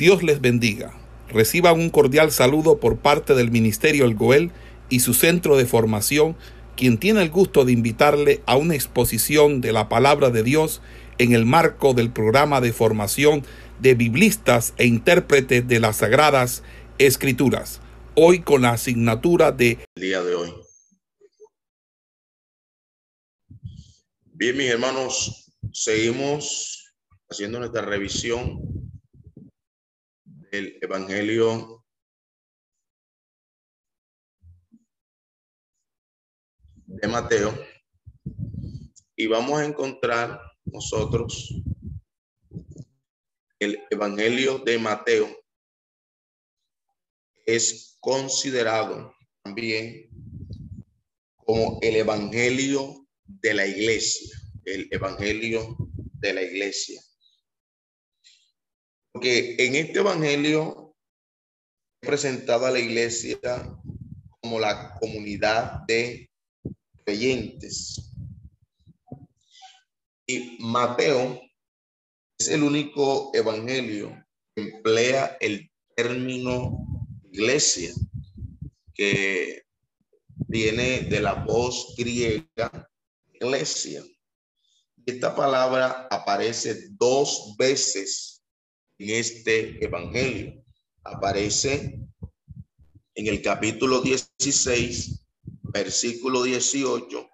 Dios les bendiga. Reciban un cordial saludo por parte del Ministerio El Goel y su centro de formación, quien tiene el gusto de invitarle a una exposición de la palabra de Dios en el marco del programa de formación de biblistas e intérpretes de las Sagradas Escrituras, hoy con la asignatura de el día de hoy. Bien, mis hermanos, seguimos haciendo nuestra revisión del Evangelio de Mateo y vamos a encontrar nosotros el Evangelio de Mateo es considerado también como el Evangelio de la iglesia, el Evangelio de la iglesia. Porque en este Evangelio presentado a la iglesia como la comunidad de creyentes. Y Mateo es el único evangelio que emplea el término iglesia, que viene de la voz griega iglesia. Esta palabra aparece dos veces este evangelio. Aparece en el capítulo 16, versículo 18,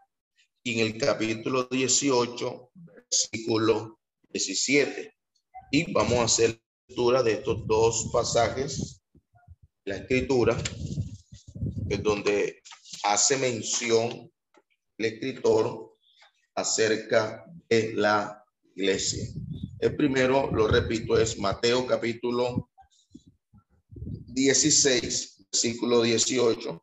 y en el capítulo 18, versículo 17. Y vamos a hacer lectura de estos dos pasajes, la escritura, en donde hace mención el escritor acerca de la iglesia. El primero, lo repito, es Mateo capítulo 16, versículo 18.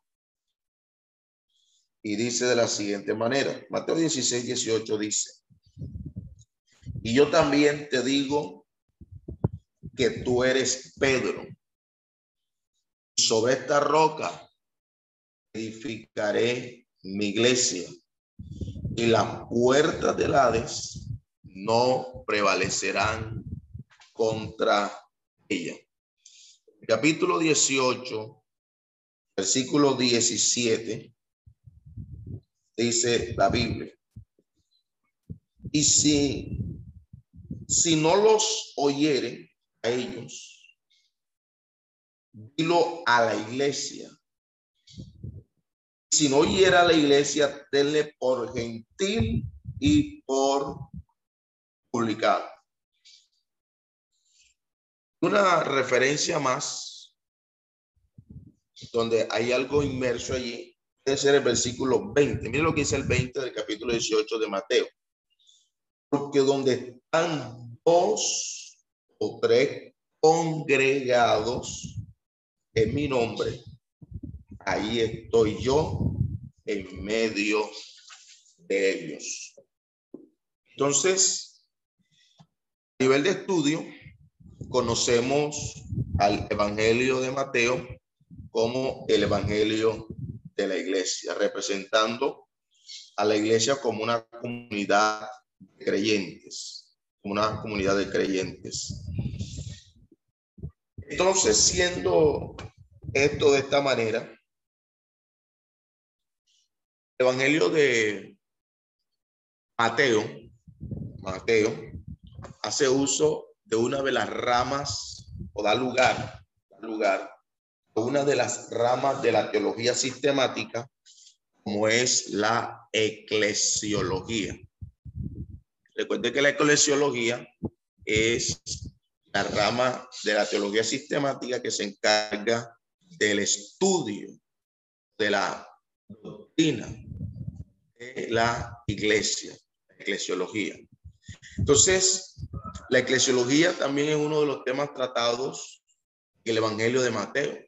Y dice de la siguiente manera, Mateo 16, 18 dice, y yo también te digo que tú eres Pedro. Sobre esta roca edificaré mi iglesia y las puertas del Hades no prevalecerán contra ella. Capítulo 18, versículo 17, dice la Biblia. Y si, si no los oyere a ellos, dilo a la iglesia si no oyera a la iglesia, tenle por gentil y por publicado. Una referencia más, donde hay algo inmerso allí, puede ser el versículo 20. Miren lo que dice el 20 del capítulo 18 de Mateo. Porque donde están dos o tres congregados en mi nombre, ahí estoy yo en medio de ellos. Entonces, nivel de estudio, conocemos al Evangelio de Mateo como el Evangelio de la iglesia, representando a la iglesia como una comunidad de creyentes, como una comunidad de creyentes. Entonces, siendo esto de esta manera, Evangelio de Mateo, Mateo hace uso de una de las ramas o da lugar, lugar a una de las ramas de la teología sistemática como es la eclesiología. Recuerde que la eclesiología es la rama de la teología sistemática que se encarga del estudio de la doctrina de la iglesia, la eclesiología. Entonces, la eclesiología también es uno de los temas tratados en el Evangelio de Mateo.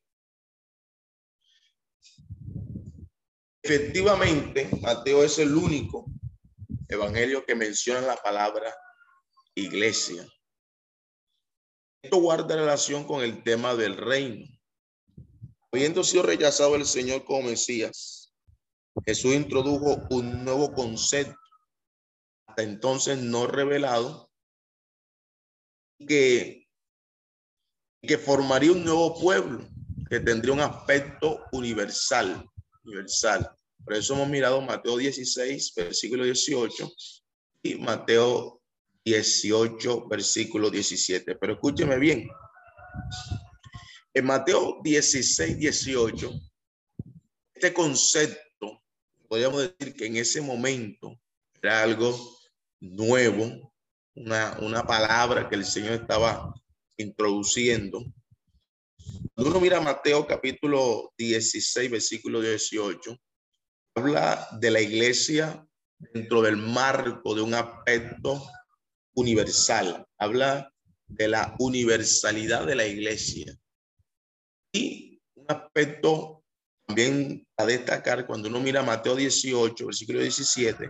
Efectivamente, Mateo es el único evangelio que menciona la palabra iglesia. Esto guarda relación con el tema del reino. Habiendo sido rechazado el Señor como Mesías, Jesús introdujo un nuevo concepto, hasta entonces no revelado, que que formaría un nuevo pueblo que tendría un aspecto universal, universal. Por eso hemos mirado Mateo 16, versículo 18 y Mateo 18, versículo 17. Pero escúcheme bien. En Mateo 16, 18, este concepto, podríamos decir que en ese momento era algo nuevo, una, una palabra que el Señor estaba introduciendo. Cuando uno mira Mateo capítulo 16, versículo 18, habla de la iglesia dentro del marco de un aspecto universal. Habla de la universalidad de la iglesia. Y un aspecto también a destacar cuando uno mira Mateo 18, versículo 17,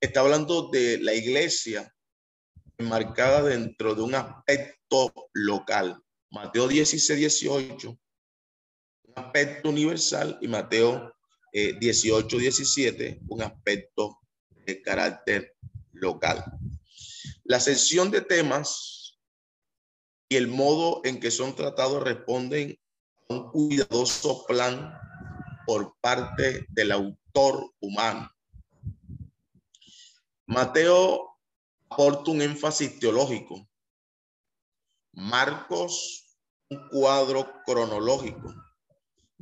está hablando de la iglesia enmarcada dentro de un aspecto local. Mateo 16, 18, un aspecto universal y Mateo 18, eh, 17, un aspecto de carácter local. La sección de temas y el modo en que son tratados responden a un cuidadoso plan por parte del autor humano. Mateo aporta un énfasis teológico. Marcos, un cuadro cronológico.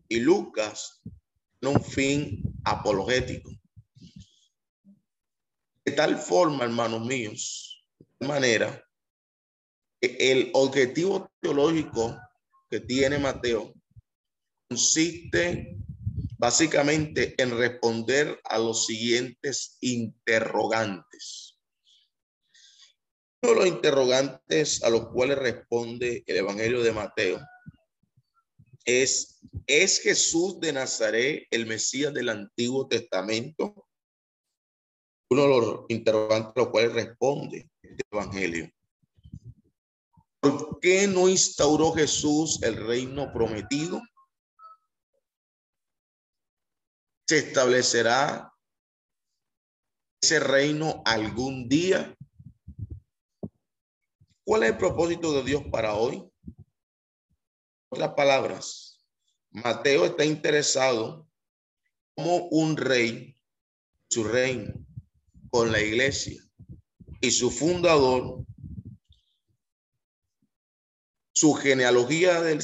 Y Lucas, un fin apologético. De tal forma, hermanos míos, de manera que el objetivo teológico que tiene Mateo consiste básicamente en responder a los siguientes interrogantes. Uno de los interrogantes a los cuales responde el Evangelio de Mateo es, ¿es Jesús de Nazaret el Mesías del Antiguo Testamento? Uno de los interrogantes a los cuales responde este Evangelio. ¿Por qué no instauró Jesús el reino prometido? ¿Se establecerá ese reino algún día? ¿Cuál es el propósito de Dios para hoy? otras palabras, Mateo está interesado como un rey, su reino, con la iglesia y su fundador, su genealogía del,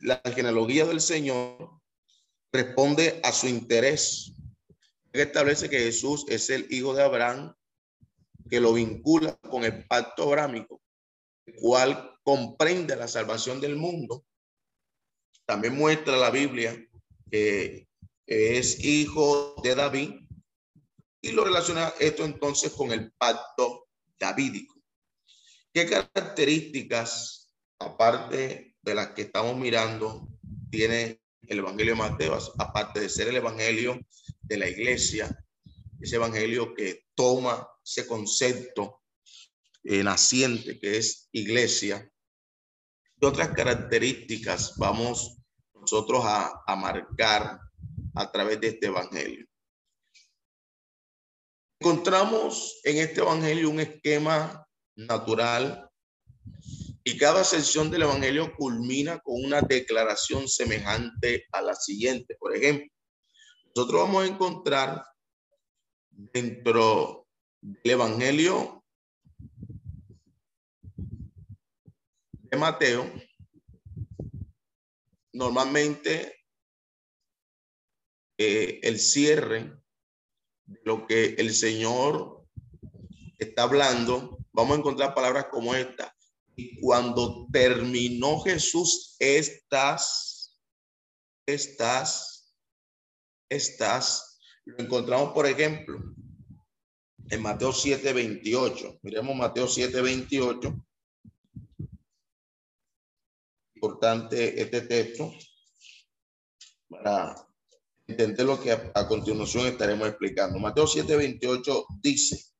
la genealogía del Señor responde a su interés. Establece que Jesús es el hijo de Abraham, que lo vincula con el pacto abrámico, el cual comprende la salvación del mundo también muestra la Biblia que es hijo de David y lo relaciona esto entonces con el pacto davídico. ¿Qué características, aparte de las que estamos mirando, tiene el Evangelio de Mateo, aparte de ser el Evangelio de la iglesia, ese Evangelio que toma ese concepto eh, naciente que es iglesia, ¿Qué otras características vamos nosotros a, a marcar a través de este evangelio? Encontramos en este evangelio un esquema natural y cada sección del evangelio culmina con una declaración semejante a la siguiente. Por ejemplo, nosotros vamos a encontrar dentro del evangelio Mateo, normalmente eh, el cierre de lo que el Señor está hablando, vamos a encontrar palabras como esta. Cuando terminó Jesús estas, estas, estas, lo encontramos, por ejemplo, en Mateo 7, 28. Miremos Mateo 7, 28 importante este texto para entender lo que a, continuación estaremos explicando. Mateo 7:28 dice,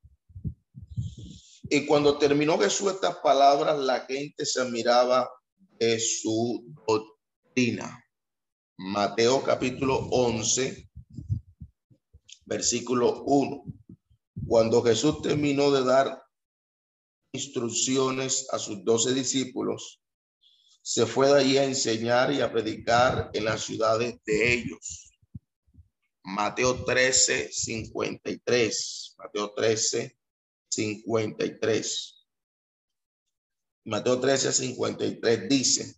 y cuando terminó Jesús estas palabras, la gente se admiraba de su doctrina. Mateo capítulo 11, versículo 1. Cuando Jesús terminó de dar instrucciones a sus doce discípulos, se fue de allí a enseñar y a predicar en las ciudades de ellos. Mateo 13, 53. Mateo 13, 53. Mateo 13, 53 dice,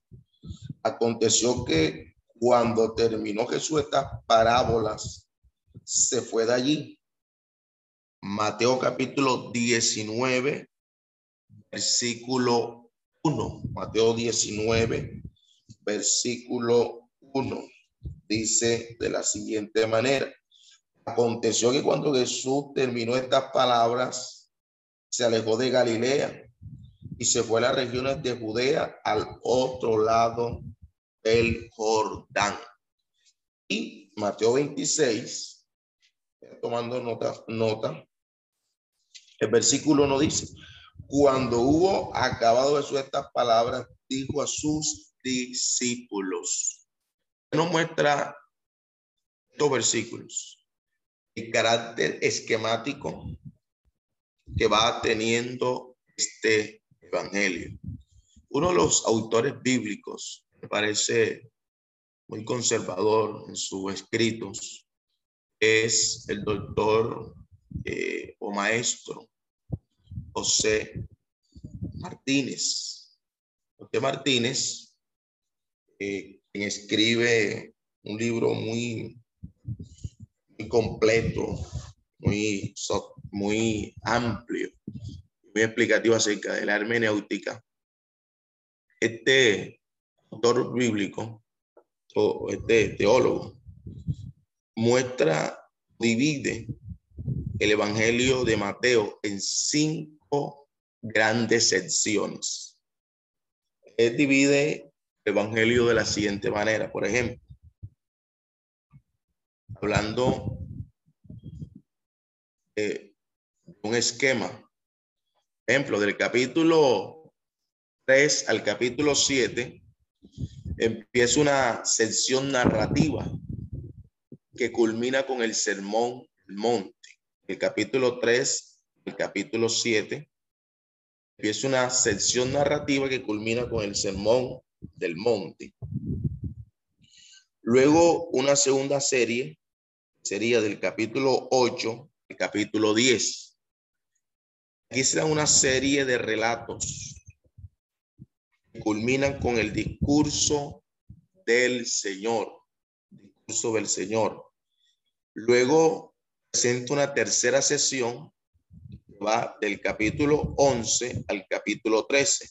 aconteció que cuando terminó Jesús estas parábolas, se fue de allí. Mateo capítulo 19, versículo 1. Mateo 19, versículo 1. Dice de la siguiente manera. Aconteció que cuando Jesús terminó estas palabras, se alejó de Galilea y se fue a las regiones de Judea al otro lado del Jordán. Y Mateo 26, tomando nota, nota, el versículo no dice, cuando hubo acabado de estas palabras, dijo a sus discípulos. Nos muestra estos versículos, el carácter esquemático que va teniendo este evangelio. Uno de los autores bíblicos, me parece muy conservador en sus escritos, es el doctor eh, o maestro José Martínez. José Martínez, eh, quien escribe un libro muy, muy completo, muy, muy amplio, muy explicativo acerca de la hermenéutica. Este autor bíblico o este teólogo muestra, divide el Evangelio de Mateo en cinco grandes secciones. Él divide el Evangelio de la siguiente manera, por ejemplo, hablando de un esquema. Ejemplo, del capítulo 3 al capítulo 7, empieza una sección narrativa que culmina con el sermón del monte el capítulo 3, el capítulo 7, empieza una sección narrativa que culmina con el sermón del monte. Luego una segunda serie sería del capítulo 8 al capítulo 10. Aquí será una serie de relatos que culminan con el discurso del Señor, discurso del Señor. Luego presenta una tercera sesión va del capítulo 11 al capítulo 13.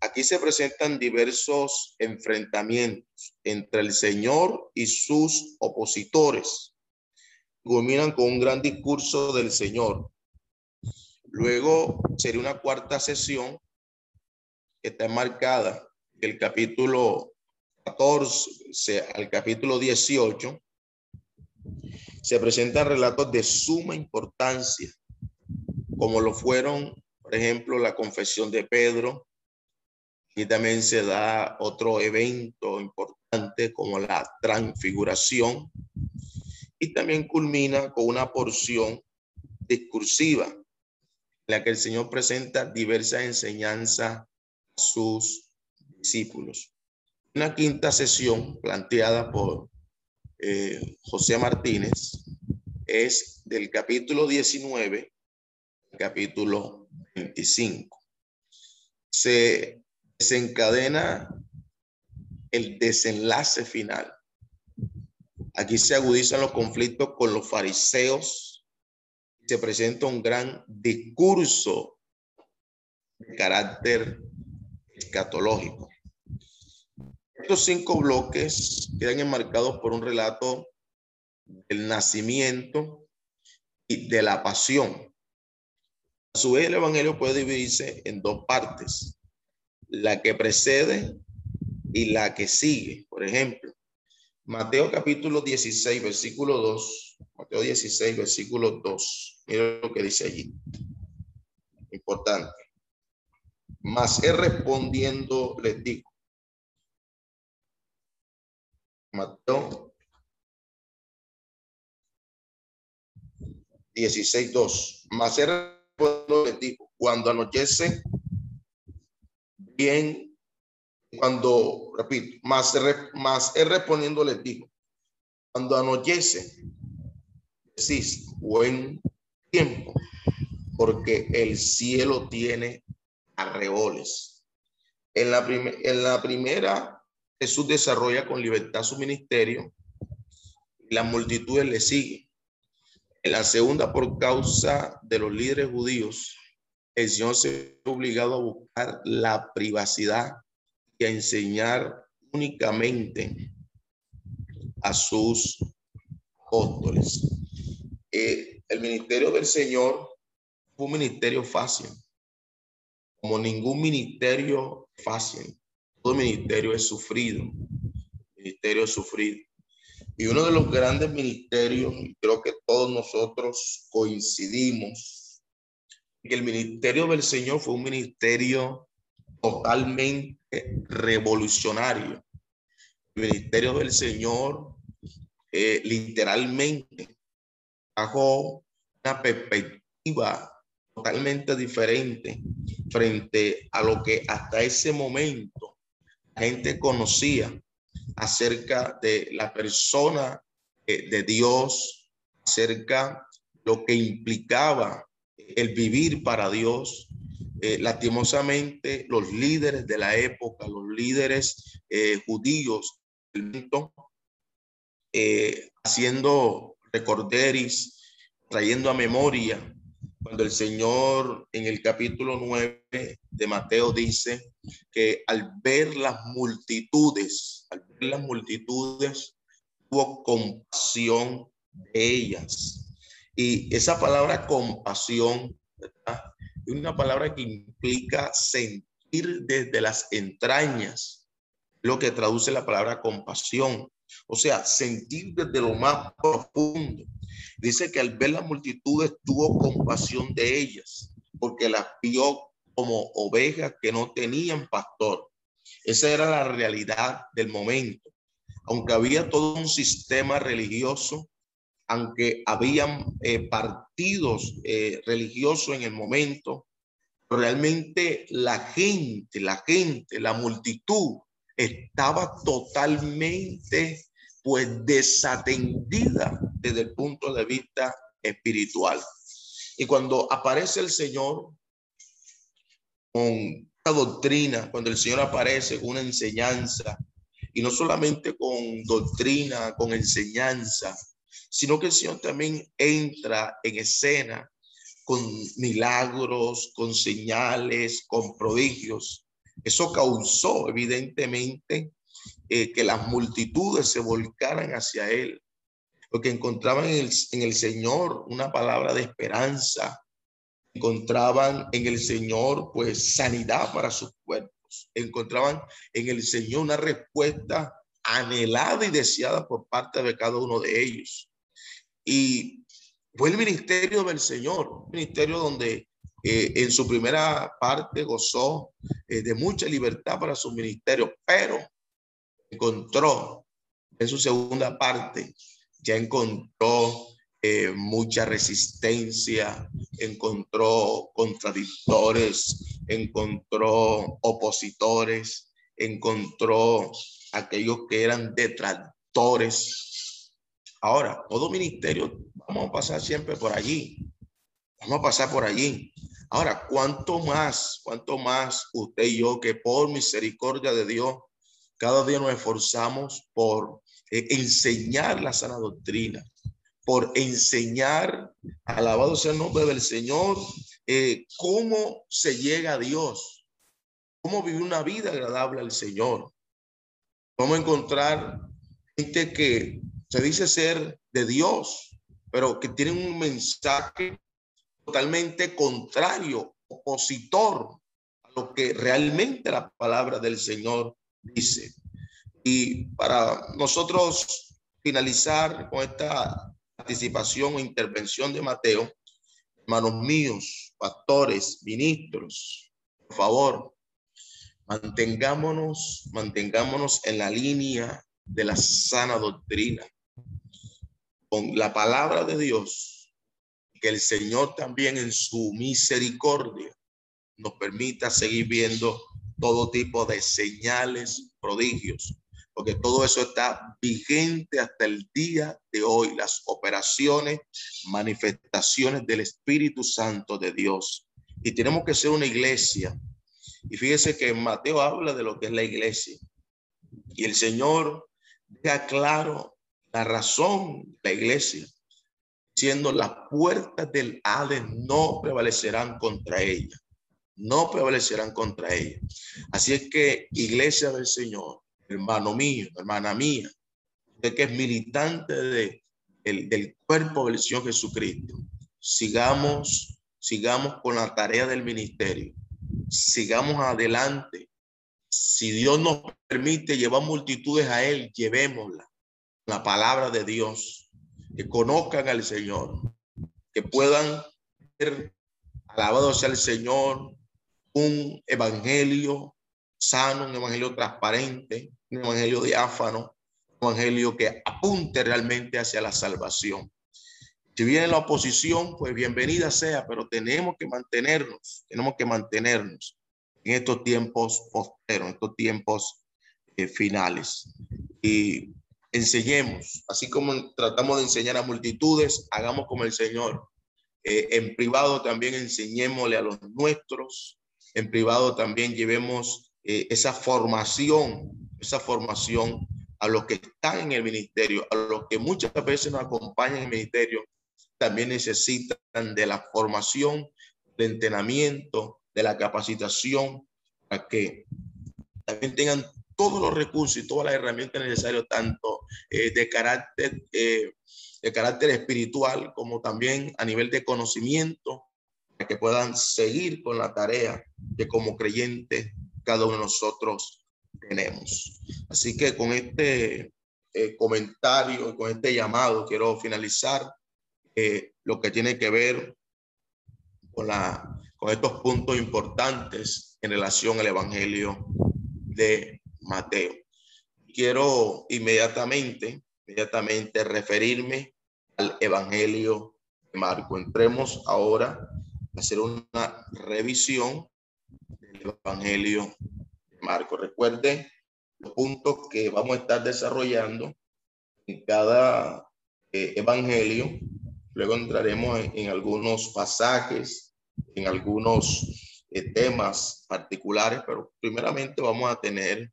Aquí se presentan diversos enfrentamientos entre el Señor y sus opositores. Culminan con un gran discurso del Señor. Luego sería una cuarta sesión que está marcada del capítulo 14 al capítulo 18 se presentan relatos de suma importancia, como lo fueron, por ejemplo, la confesión de Pedro, y también se da otro evento importante como la transfiguración, y también culmina con una porción discursiva la que el Señor presenta diversas enseñanzas a sus discípulos. Una quinta sesión planteada por eh, José Martínez es del capítulo 19 capítulo 25. Se desencadena el desenlace final. Aquí se agudizan los conflictos con los fariseos. Se presenta un gran discurso de carácter escatológico. Estos cinco bloques quedan enmarcados por un relato del nacimiento y de la pasión. A su vez, el Evangelio puede dividirse en dos partes, la que precede y la que sigue. Por ejemplo, Mateo capítulo 16, versículo 2. Mateo 16, versículo 2. Mira lo que dice allí. Importante. Mas él respondiendo les dijo, Mateo 16, 2. Mas pueblo les dijo, cuando anochece, bien Cuando, repito, más, más él respondiendo les dijo, cuando anochece, decís buen tiempo, porque el cielo tiene arreboles. En la, en la primera, Jesús desarrolla con libertad su ministerio y las multitudes le siguen. En la segunda, por causa de los líderes judíos, el Señor se ve obligado a buscar la privacidad a enseñar únicamente a sus apóstoles. Eh, el ministerio del Señor fue un ministerio fácil, como ningún ministerio fácil. Todo ministerio es sufrido, ministerio es sufrido. Y uno de los grandes ministerios, creo que todos nosotros coincidimos, que el ministerio del Señor fue un ministerio totalmente revolucionario. El ministerio del Señor eh, literalmente bajo una perspectiva totalmente diferente frente a lo que hasta ese momento la gente conocía acerca de la persona eh, de Dios, acerca lo que implicaba el vivir para Dios. Eh, lastimosamente, los líderes de la época, los líderes eh, judíos, haciendo recorderis, trayendo a memoria cuando el Señor en el capítulo 9 de Mateo dice que al ver las multitudes, al ver las multitudes, tuvo compasión de ellas. Y esa palabra compasión es una palabra que implica sentir desde las entrañas, lo que traduce la palabra compasión. O sea, sentir desde lo más profundo. Dice que al ver las multitudes tuvo compasión de ellas, porque las vio como ovejas que no tenían pastor. Esa era la realidad del momento. Aunque había todo un sistema religioso, aunque habían eh, partidos eh, religiosos en el momento, realmente la gente, la gente, la multitud estaba totalmente pues desatendida desde el punto de vista espiritual. Y cuando aparece el Señor con una doctrina, cuando el Señor aparece con una enseñanza, y no solamente con doctrina, con enseñanza, sino que el Señor también entra en escena con milagros, con señales, con prodigios. Eso causó evidentemente eh, que las multitudes se volcaran hacia Él, porque encontraban en el, en el Señor una palabra de esperanza, encontraban en el Señor pues sanidad para sus cuerpos, encontraban en el Señor una respuesta anhelada y deseada por parte de cada uno de ellos. Y fue el ministerio del Señor, un ministerio donde eh, en su primera parte gozó eh, de mucha libertad para su ministerio, pero encontró en su segunda parte, ya encontró eh, mucha resistencia, encontró contradictores, encontró opositores, encontró aquellos que eran detractores. Ahora, todo ministerio, vamos a pasar siempre por allí. Vamos a pasar por allí. Ahora, ¿cuánto más, cuánto más usted y yo que por misericordia de Dios, cada día nos esforzamos por eh, enseñar la sana doctrina, por enseñar, alabado sea el nombre del Señor, eh, cómo se llega a Dios, cómo vivir una vida agradable al Señor. Vamos a encontrar gente que se dice ser de Dios, pero que tienen un mensaje totalmente contrario, opositor a lo que realmente la palabra del Señor dice. Y para nosotros finalizar con esta participación o intervención de Mateo, hermanos míos, pastores, ministros, por favor, mantengámonos, mantengámonos en la línea de la sana doctrina, con la palabra de Dios que el Señor también en su misericordia nos permita seguir viendo todo tipo de señales, prodigios, porque todo eso está vigente hasta el día de hoy, las operaciones, manifestaciones del Espíritu Santo de Dios. Y tenemos que ser una iglesia. Y fíjese que Mateo habla de lo que es la iglesia. Y el Señor deja claro la razón la iglesia, siendo las puertas del Hades no prevalecerán contra ella no prevalecerán contra ella. Así es que, iglesia del Señor, hermano mío, hermana mía, usted que es militante de, del cuerpo del Señor Jesucristo, sigamos, sigamos con la tarea del ministerio, sigamos adelante. Si Dios nos permite llevar multitudes a Él, llevémosla. La palabra de Dios, que conozcan al Señor, que puedan ser alabados el Señor, un evangelio sano, un evangelio transparente, un evangelio diáfano, un evangelio que apunte realmente hacia la salvación. Si viene la oposición, pues bienvenida sea, pero tenemos que mantenernos, tenemos que mantenernos en estos tiempos posteros, en estos tiempos eh, finales. Y enseñemos, así como tratamos de enseñar a multitudes, hagamos como el Señor. Eh, en privado también enseñémosle a los nuestros, en privado también llevemos eh, esa formación, esa formación a los que están en el ministerio, a los que muchas veces nos acompañan en el ministerio, también necesitan de la formación, de entrenamiento, de la capacitación, para que también tengan todos los recursos y todas las herramientas necesarias, tanto eh, de carácter eh, de carácter espiritual como también a nivel de conocimiento que puedan seguir con la tarea que como creyentes cada uno de nosotros tenemos. Así que con este eh, comentario, con este llamado, quiero finalizar eh, lo que tiene que ver con, la, con estos puntos importantes en relación al Evangelio de Mateo. Quiero inmediatamente, inmediatamente referirme al Evangelio de Marco. Entremos ahora hacer una revisión del Evangelio de Marco. Recuerden los puntos que vamos a estar desarrollando en cada eh, Evangelio. Luego entraremos en, algunos pasajes, en algunos eh, temas particulares, pero primeramente vamos a tener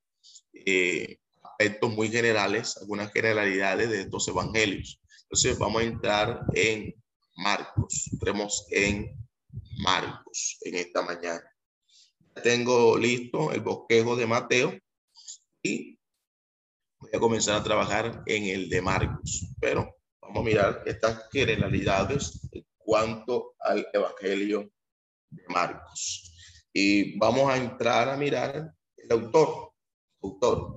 eh, aspectos muy generales, algunas generalidades de estos evangelios. Entonces vamos a entrar en Marcos, entremos en Marcos en esta mañana. Tengo listo el bosquejo de Mateo y voy a comenzar a trabajar en el de Marcos. Pero vamos a mirar estas generalidades en cuanto al Evangelio de Marcos. Y vamos a entrar a mirar el autor. Autor.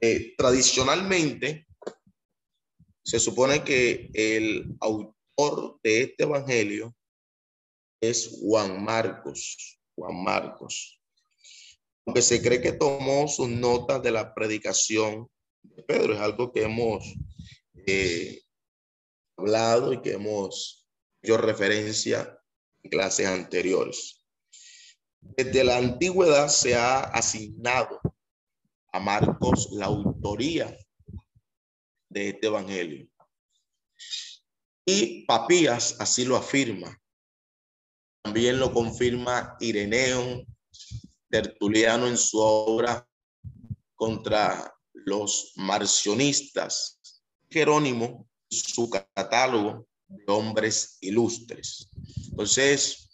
Eh, tradicionalmente, se supone que el autor de este Evangelio es Juan Marcos. Juan Marcos. Aunque se cree que tomó sus notas de la predicación de Pedro, es algo que hemos eh, hablado y que hemos hecho referencia en clases anteriores. Desde la antigüedad se ha asignado a Marcos la autoría de este evangelio. Y Papías así lo afirma. También lo confirma Ireneo, Tertuliano en su obra contra los marcionistas, Jerónimo, su catálogo de hombres ilustres. Entonces,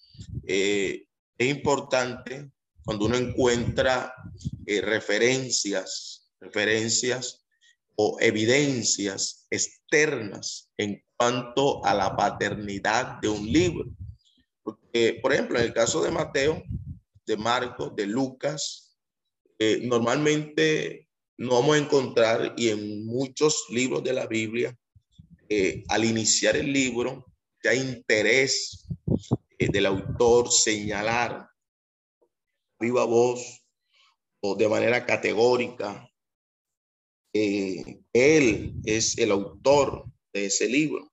eh, es importante cuando uno encuentra eh, referencias, referencias o evidencias externas en cuanto a la paternidad de un libro. Eh, por ejemplo, en el caso de Mateo, de Marcos, de Lucas, eh, normalmente no vamos a encontrar, y en muchos libros de la Biblia, eh, al iniciar el libro, ya interés del autor señalar viva voz o de manera categórica él es el autor de ese libro.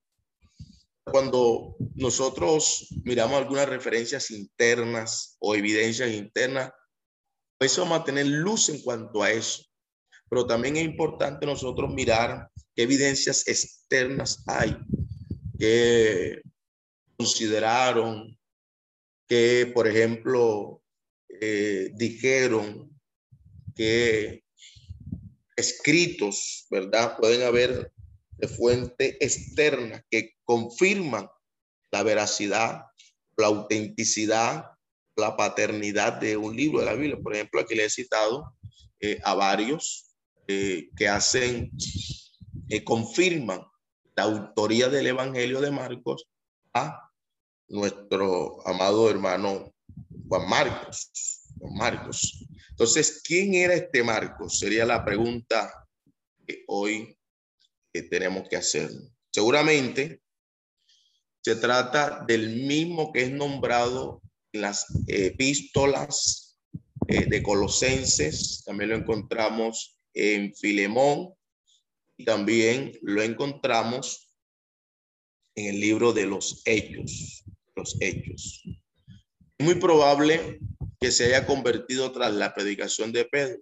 Cuando nosotros miramos algunas referencias internas o evidencias internas, eso vamos a tener luz en cuanto a eso. Pero también es importante nosotros mirar qué evidencias externas hay que consideraron, que por ejemplo eh, dijeron que escritos, ¿verdad? Pueden haber de fuente externa que confirman la veracidad, la autenticidad, la paternidad de un libro de la Biblia. Por ejemplo, aquí le he citado eh, a varios eh, que hacen, que confirman la autoría del Evangelio de Marcos a nuestro amado hermano Juan Marcos. Juan Marcos. Entonces, ¿quién era este Marcos? Sería la pregunta que hoy tenemos que hacer. Seguramente se trata del mismo que es nombrado en las epístolas eh, de Colosenses, también lo encontramos en Filemón y también lo encontramos en el libro de los Hechos, los Hechos. Muy probable que se haya convertido tras la predicación de Pedro,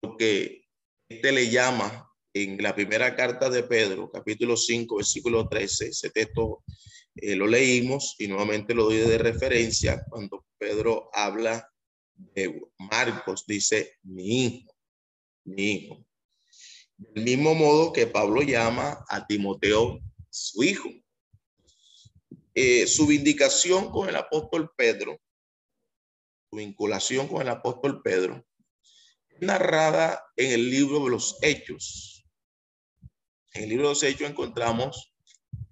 porque este le llama en la primera carta de Pedro, capítulo 5, versículo 13, ese texto eh, lo leímos y nuevamente lo doy de referencia cuando Pedro habla de Marcos, dice mi hijo, mi hijo. Del mismo modo que Pablo llama a Timoteo su hijo. Eh, su vindicación con el apóstol Pedro, su vinculación con el apóstol Pedro, narrada en el libro de los Hechos, en el libro de los Hechos encontramos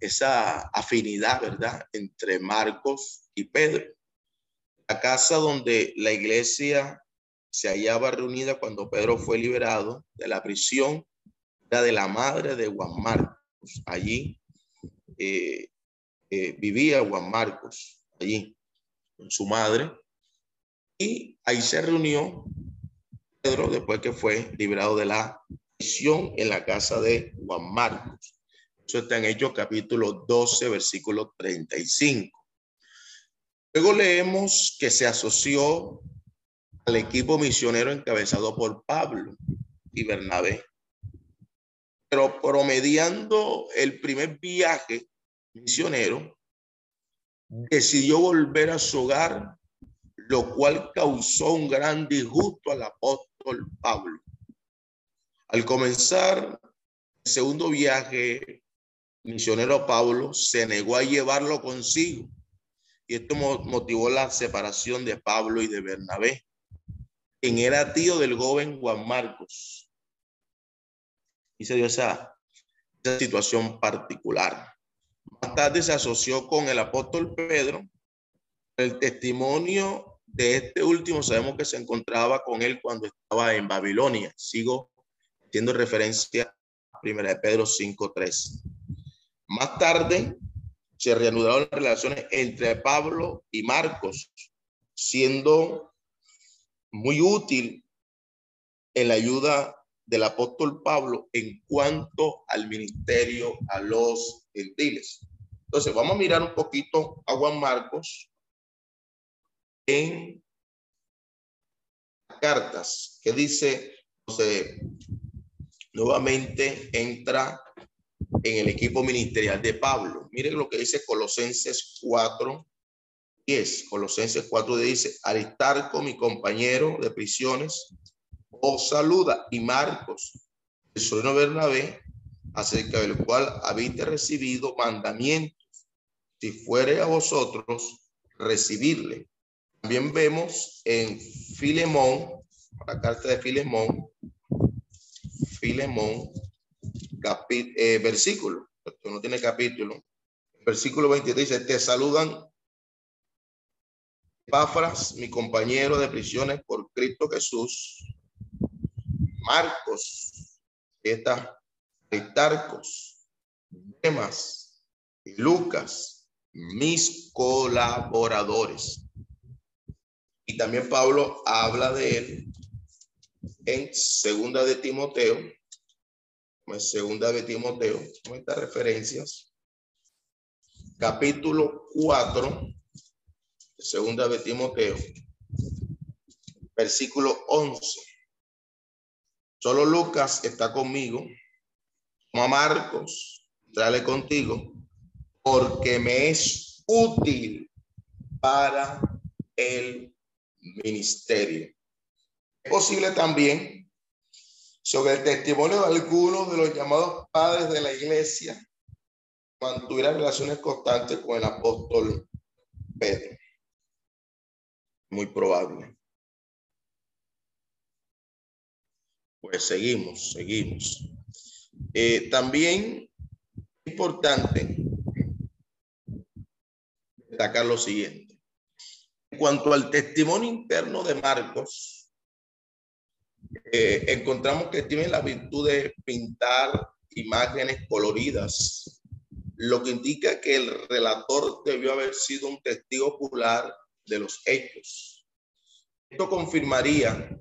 esa afinidad, ¿verdad?, entre Marcos y Pedro. La casa donde la iglesia se hallaba reunida cuando Pedro fue liberado de la prisión era de la madre de Juan Marcos. Allí eh, vivía Juan Marcos, allí, con su madre. Y ahí se reunió Pedro después que fue liberado de la en la casa de Juan Marcos. Eso está en Hechos capítulo 12, versículo 35. Luego leemos que se asoció al equipo misionero encabezado por Pablo y Bernabé. Pero promediando el primer viaje misionero, decidió volver a su hogar, lo cual causó un gran disgusto al apóstol Pablo. Al comenzar el segundo viaje, misionero Pablo se negó a llevarlo consigo. Y esto motivó la separación de Pablo y de Bernabé, quien era tío del joven Juan Marcos. Y se dio esa, esa situación particular. Más tarde se asoció con el apóstol Pedro. El testimonio de este último sabemos que se encontraba con él cuando estaba en Babilonia. Sigo haciendo referencia a Primera de Pedro 5.3. Más tarde se reanudaron las relaciones entre Pablo y Marcos, siendo muy útil en la ayuda del apóstol Pablo en cuanto al ministerio a los gentiles. Entonces, vamos a mirar un poquito a Juan Marcos en cartas que dice, nuevamente entra en el equipo ministerial de Pablo. Miren lo que dice Colosenses 4, 10. Colosenses 4 dice, Aristarco, mi compañero de prisiones, os saluda. Y Marcos, el sobrino Bernabé, acerca del cual habéis recibido mandamientos, si fuere a vosotros, recibirle. También vemos en Filemón, la carta de Filemón, Filemón, eh, versículo, esto no tiene capítulo, versículo 23 dice, te saludan Páfras, mi compañero de prisiones por Cristo Jesús, Marcos, está Aristarcos, Demas y Lucas, mis colaboradores. Y también Pablo habla de él en segunda de Timoteo, segunda de Timoteo, estas referencias, capítulo 4, segunda de Timoteo, versículo 11. Solo Lucas está conmigo. Toma Marcos, tráele contigo, porque me es útil para el ministerio. Es posible también sobre el testimonio de algunos de los llamados padres de la iglesia mantuviera relaciones constantes con el apóstol Pedro. Muy probable. Pues seguimos, seguimos. Eh, también importante destacar lo siguiente. En cuanto al testimonio interno de Marcos, eh, encontramos que tiene la virtud de pintar imágenes coloridas lo que indica que el relator debió haber sido un testigo ocular de los hechos. Esto confirmaría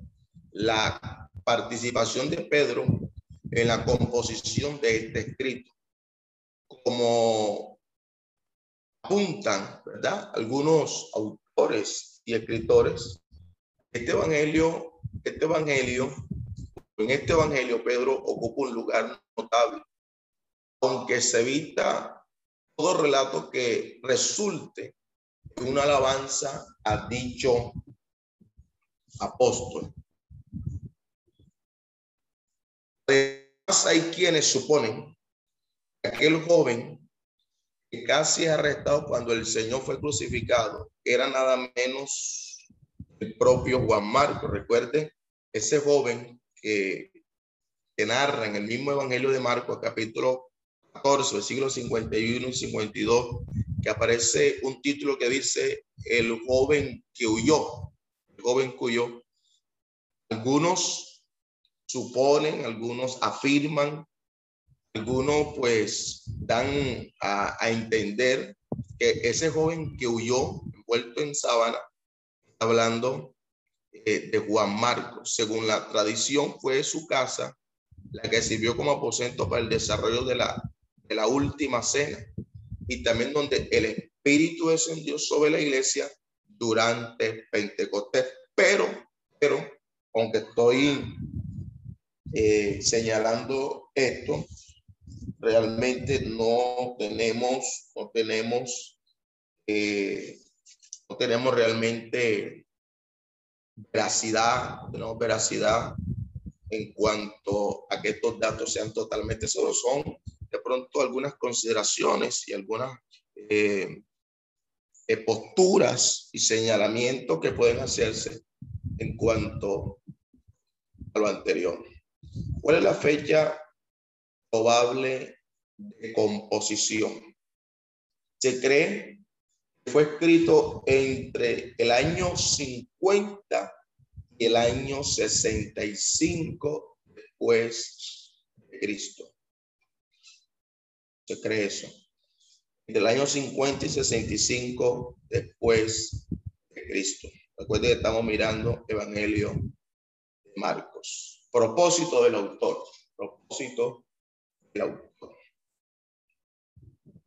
la participación de Pedro en la composición de este escrito. Como apuntan, ¿verdad? Algunos autores y escritores, este evangelio, este evangelio, en este evangelio Pedro ocupa un lugar notable aunque se evita todo relato que resulte de una alabanza a dicho apóstol. Además, hay quienes suponen que aquel joven casi es arrestado cuando el Señor fue crucificado era nada menos el propio Juan Marcos. Recuerde, ese joven que, que narra en el mismo Evangelio de Marcos, capítulo 14, versículos 51 y 52, que aparece un título que dice el joven que huyó, el joven que huyó. Algunos suponen, algunos afirman, algunos pues dan a, entender que ese joven que huyó, envuelto en sábana, hablando eh, de Juan Marcos. Según la tradición, fue su casa la que sirvió como aposento para el desarrollo de la la última cena y también donde el Espíritu descendió sobre la iglesia durante Pentecostés. Pero, pero, aunque estoy eh, señalando esto, realmente no tenemos, no tenemos, eh, no tenemos realmente veracidad, no veracidad en cuanto a que estos datos sean totalmente, solo son de pronto algunas consideraciones y algunas eh, eh, posturas y señalamientos que pueden hacerse en cuanto a lo anterior. ¿Cuál es la fecha probable de composición? Se cree que fue escrito entre el año 50 y el año 65 después de Cristo cree eso. Del año 50 y 65 después de Cristo. Recuerden que estamos mirando Evangelio de Marcos. Propósito del autor. Propósito En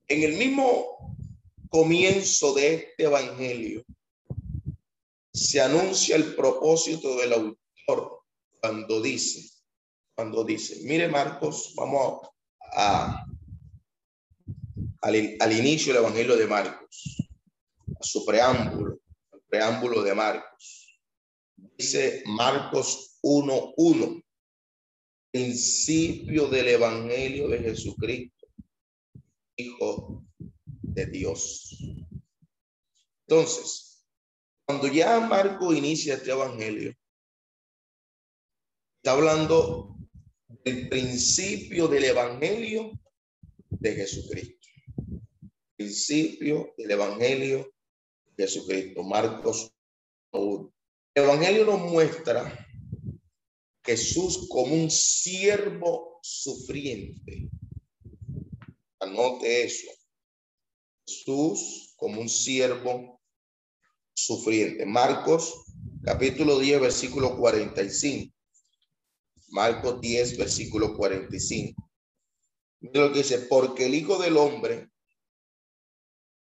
el mismo comienzo de este Evangelio se anuncia el propósito del autor cuando dice, cuando dice, mire Marcos, vamos a al, inicio del Evangelio de Marcos, a su preámbulo, el preámbulo de Marcos. Dice Marcos 1.1, principio del Evangelio de Jesucristo, Hijo de Dios. Entonces, cuando ya Marcos inicia este Evangelio, está hablando del principio del Evangelio de Jesucristo principio del Evangelio de Jesucristo, Marcos 1. El Evangelio nos muestra Jesús como un siervo sufriente. Anote eso. Jesús como un siervo sufriente. Marcos capítulo 10, versículo 45. Marcos 10, versículo 45. Mira lo que dice, porque el Hijo del Hombre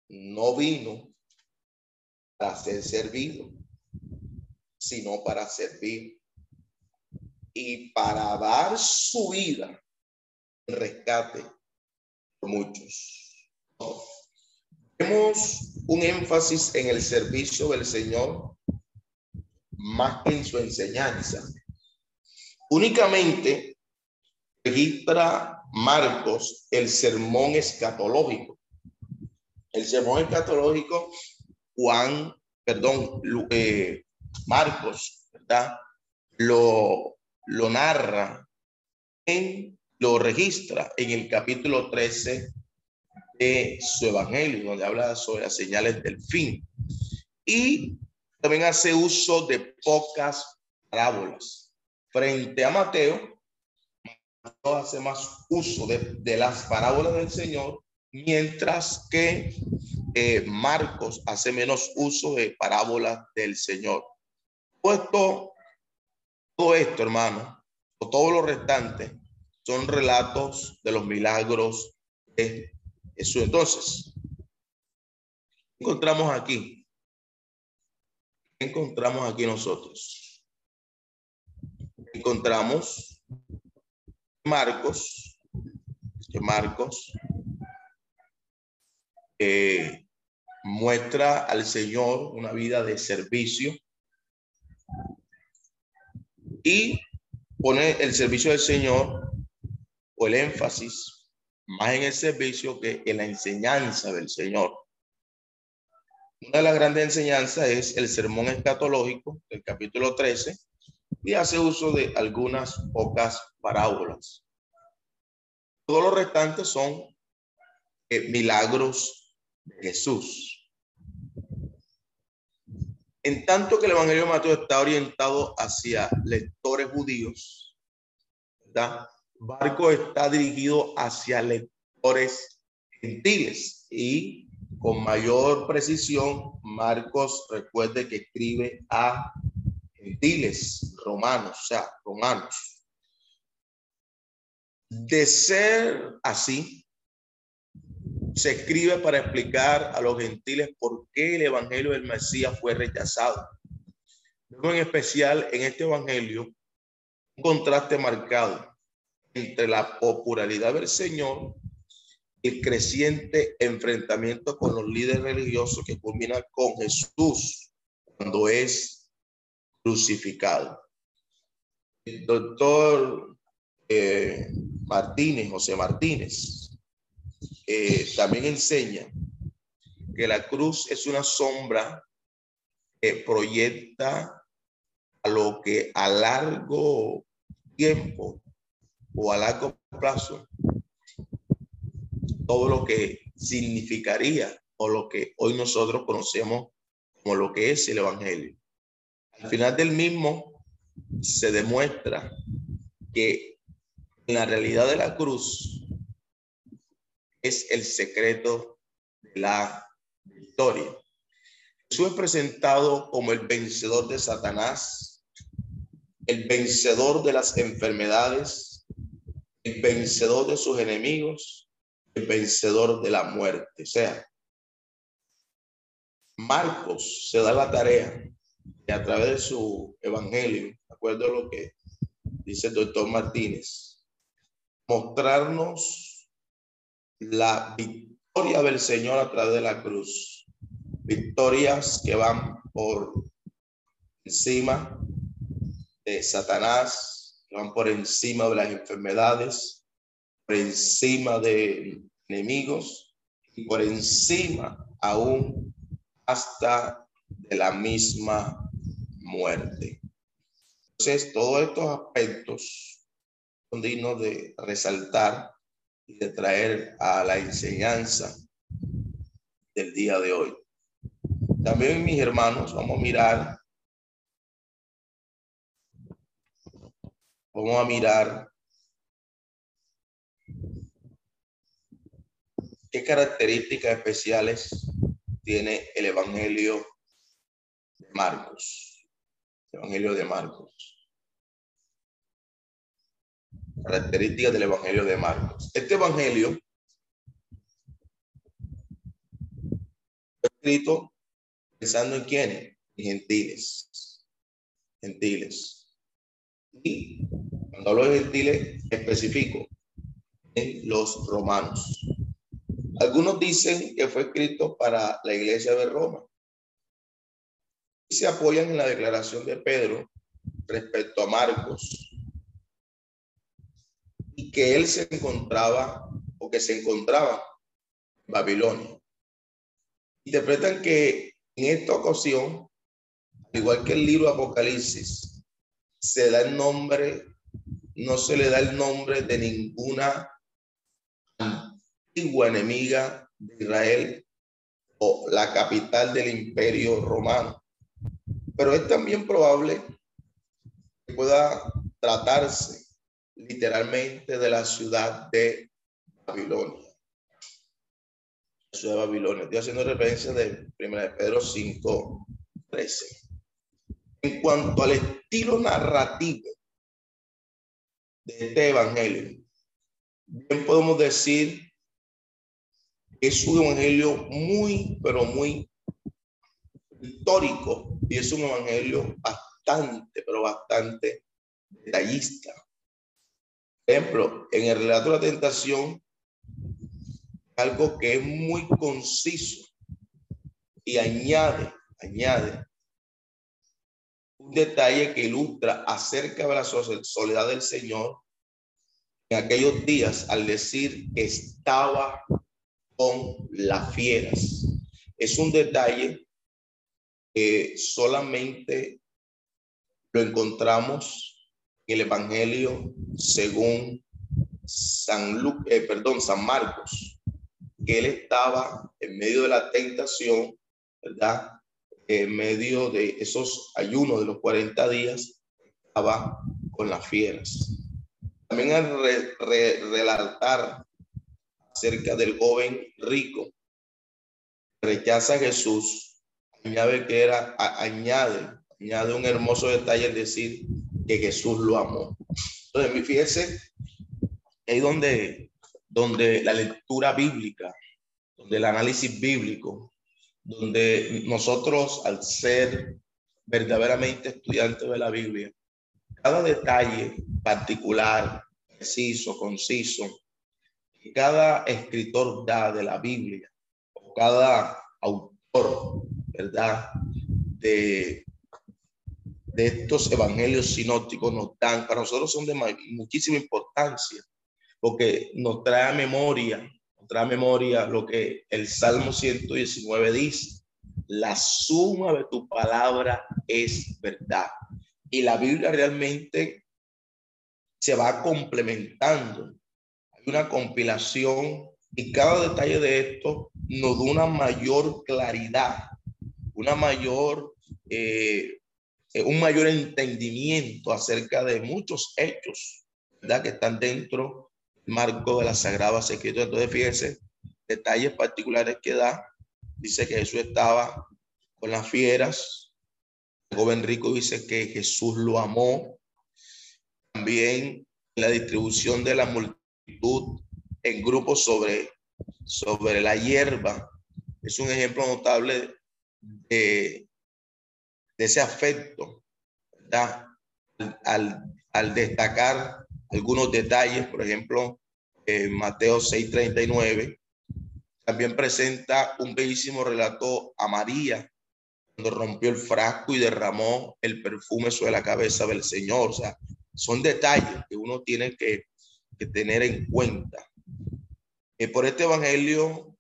no vino para ser servido, sino para servir y para dar su vida rescate muchos. Vemos un énfasis en el servicio del Señor más que en su enseñanza. Únicamente registra Marcos el sermón escatológico. El sermón escatológico, Juan, perdón, eh, Marcos, ¿verdad? Lo, lo narra, en, lo registra en el capítulo 13 de su evangelio, donde habla sobre las señales del fin. Y también hace uso de pocas parábolas. Frente a Mateo, Mateo hace más uso de, las parábolas del Señor, mientras que eh, Marcos hace menos uso de parábolas del Señor. Puesto todo esto, hermano, o todo lo restante, son relatos de los milagros de Jesús. Entonces, encontramos aquí? encontramos aquí nosotros? Encontramos Marcos, que Marcos muestra al Señor una vida de servicio y pone el servicio del Señor o el énfasis más en el servicio que en la enseñanza del Señor. Una de las grandes enseñanzas es el sermón escatológico del capítulo 13 y hace uso de algunas pocas parábolas. Todos los restantes son eh, milagros de Jesús. En tanto que el Evangelio de Mateo está orientado hacia lectores judíos, ¿verdad? Barco está dirigido hacia lectores gentiles y con mayor precisión, Marcos recuerde que escribe a gentiles romanos, o sea, romanos. De ser así, se escribe para explicar a los gentiles por qué el evangelio del Mesías fue rechazado. en especial en este evangelio un contraste marcado entre la popularidad del Señor el creciente enfrentamiento con los líderes religiosos que culmina con Jesús cuando es crucificado. El doctor eh, Martínez, José Martínez, eh, también enseña que la cruz es una sombra que proyecta a lo que a largo tiempo o a largo plazo todo lo que significaría o lo que hoy nosotros conocemos como lo que es el Evangelio. Al final del mismo se demuestra que la realidad de la cruz es el secreto de la victoria. Jesús es presentado como el vencedor de Satanás, el vencedor de las enfermedades, el vencedor de sus enemigos, vencedor de la muerte. Sea, Marcos se da la tarea de a través de su evangelio, de acuerdo a lo que dice el doctor Martínez, mostrarnos la victoria del Señor a través de la cruz. Victorias que van por encima de Satanás, van por encima de las enfermedades, por encima de enemigos y por encima aún hasta de la misma muerte. Entonces, todos estos aspectos son dignos de resaltar y de traer a la enseñanza del día de hoy. También, mis hermanos, vamos a mirar, vamos a mirar ¿Qué características especiales tiene el Evangelio de Marcos? Evangelio de Marcos. Características del Evangelio de Marcos. Este Evangelio fue escrito pensando en quiénes, en gentiles. gentiles. Y cuando hablo de gentiles, especifico en los romanos. Algunos dicen que fue escrito para la iglesia de Roma. Y se apoyan en la declaración de Pedro respecto a Marcos. Que él se encontraba o que se encontraba en Babilonia. Interpretan que en esta ocasión, al igual que el libro Apocalipsis, se da el nombre, no se le da el nombre de ninguna antigua enemiga de Israel o la capital del imperio romano. Pero es también probable que pueda tratarse literalmente de la ciudad de Babilonia. La ciudad de Babilonia. Estoy haciendo referencia de 1 de Pedro 5, 13. En cuanto al estilo narrativo de este evangelio, bien podemos decir es un evangelio muy, pero muy histórico y es un evangelio bastante, pero bastante detallista. Ejemplo, en el relato de la tentación, algo que es muy conciso y añade, añade un detalle que ilustra acerca de la soledad del Señor en aquellos días al decir que estaba con las fieras. Es un detalle que solamente lo encontramos en el Evangelio según San Lucas, eh, perdón, San Marcos, que él estaba en medio de la tentación, ¿verdad? En medio de esos ayunos de los 40 días, estaba con las fieras. También al relatar acerca del joven rico. Rechaza a Jesús, añade que era, añade, añade un hermoso detalle al decir que Jesús lo amó. Entonces, fíjese, ahí donde, donde la lectura bíblica, donde el análisis bíblico, donde nosotros al ser verdaderamente estudiantes de la Biblia, cada detalle particular, preciso, conciso, cada escritor da de la Biblia, o cada autor, ¿verdad? De, de estos evangelios sinópticos nos dan, para nosotros son de muchísima importancia, porque nos trae a memoria, nos trae memoria lo que el Salmo 119 dice, la suma de tu palabra es verdad. Y la Biblia realmente se va complementando una compilación y cada detalle de esto nos da una mayor claridad, una mayor, eh, un mayor entendimiento acerca de muchos hechos ¿verdad? que están dentro del marco de las Sagradas Escrituras. Entonces, fíjense, detalles particulares que da. Dice que Jesús estaba con las fieras. El joven rico dice que Jesús lo amó. También la distribución de la multitud en grupos sobre, sobre la hierba. Es un ejemplo notable de, ese afecto, ¿verdad? Al, al, destacar algunos detalles, por ejemplo, en Mateo 6:39, también presenta un bellísimo relato a María, cuando rompió el frasco y derramó el perfume sobre la cabeza del Señor. O sea, son detalles que uno tiene que que tener en cuenta. Eh, por este evangelio,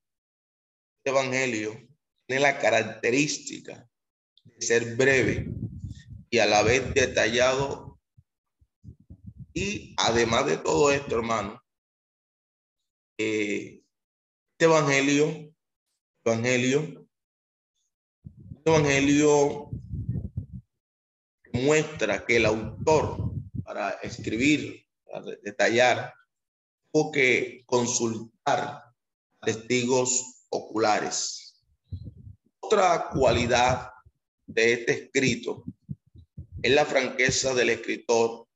este evangelio tiene la característica de ser breve y a la vez detallado. Y además de todo esto, hermano, eh, este evangelio, evangelio, este evangelio muestra que el autor para escribir detallar, o que consultar testigos oculares. Otra cualidad de este escrito es la franqueza del escritor,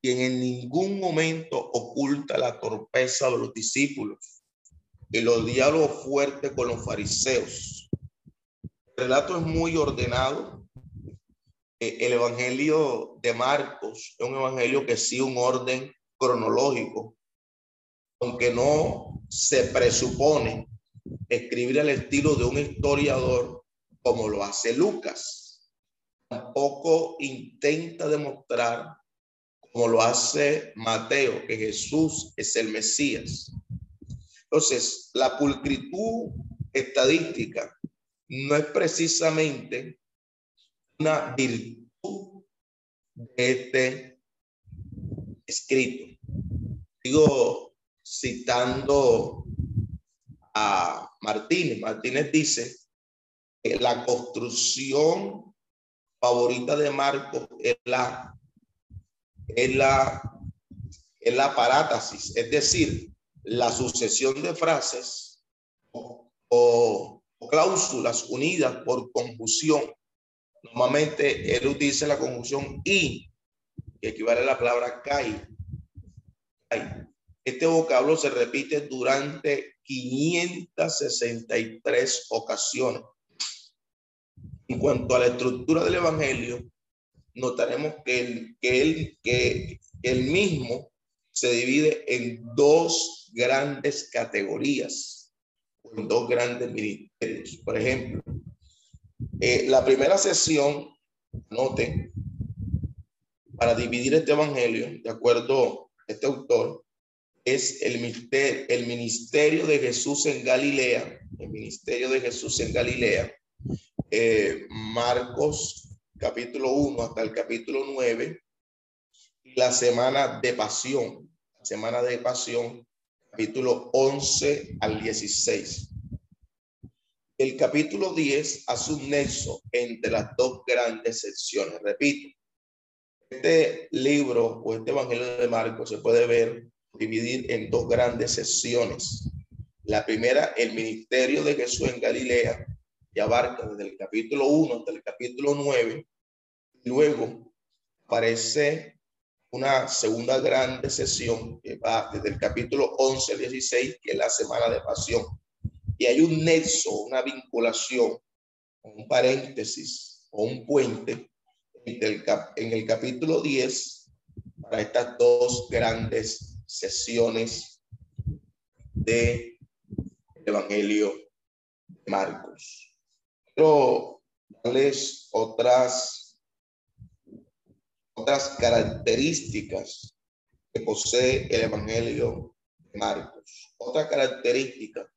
quien en ningún momento oculta la torpeza de los discípulos y los diálogos fuertes con los fariseos. El relato es muy ordenado, eh, el Evangelio de Marcos es un evangelio que sigue un orden cronológico, aunque no se presupone escribir al estilo de un historiador como lo hace Lucas. Tampoco intenta demostrar como lo hace Mateo, que Jesús es el Mesías. Entonces, la pulcritud estadística no es precisamente una virtud de este escrito. Digo, citando a Martínez, Martínez dice la construcción favorita de Marcos es la, es es parátasis, es decir, la sucesión de frases o cláusulas unidas por confusión Normalmente él utiliza la conjunción y, que equivale a la palabra kai. Este vocablo se repite durante 563 ocasiones. En cuanto a la estructura del Evangelio, notaremos que el, que el, mismo se divide en dos grandes categorías, en dos grandes ministerios. Por ejemplo, eh, la primera sesión, note, para dividir este evangelio, de acuerdo a este autor, es el ministerio, el ministerio de Jesús en Galilea, el ministerio de Jesús en Galilea, eh, Marcos capítulo 1 hasta el capítulo 9, y la semana de pasión, la semana de pasión, capítulo 11 al 16. El capítulo 10 hace un nexo entre las dos grandes secciones. Repito, este libro o este Evangelio de Marcos se puede ver dividir en dos grandes secciones. La primera, el ministerio de Jesús en Galilea, que abarca desde el capítulo 1 hasta el capítulo 9. Luego aparece una segunda grande sesión que va desde el capítulo 11 al 16, que es la semana de pasión y hay un nexo, una vinculación, un paréntesis o un puente en el capítulo 10 para estas dos grandes sesiones de Evangelio de Marcos. Quiero darles otras, otras características que posee el Evangelio de Marcos. Otra característica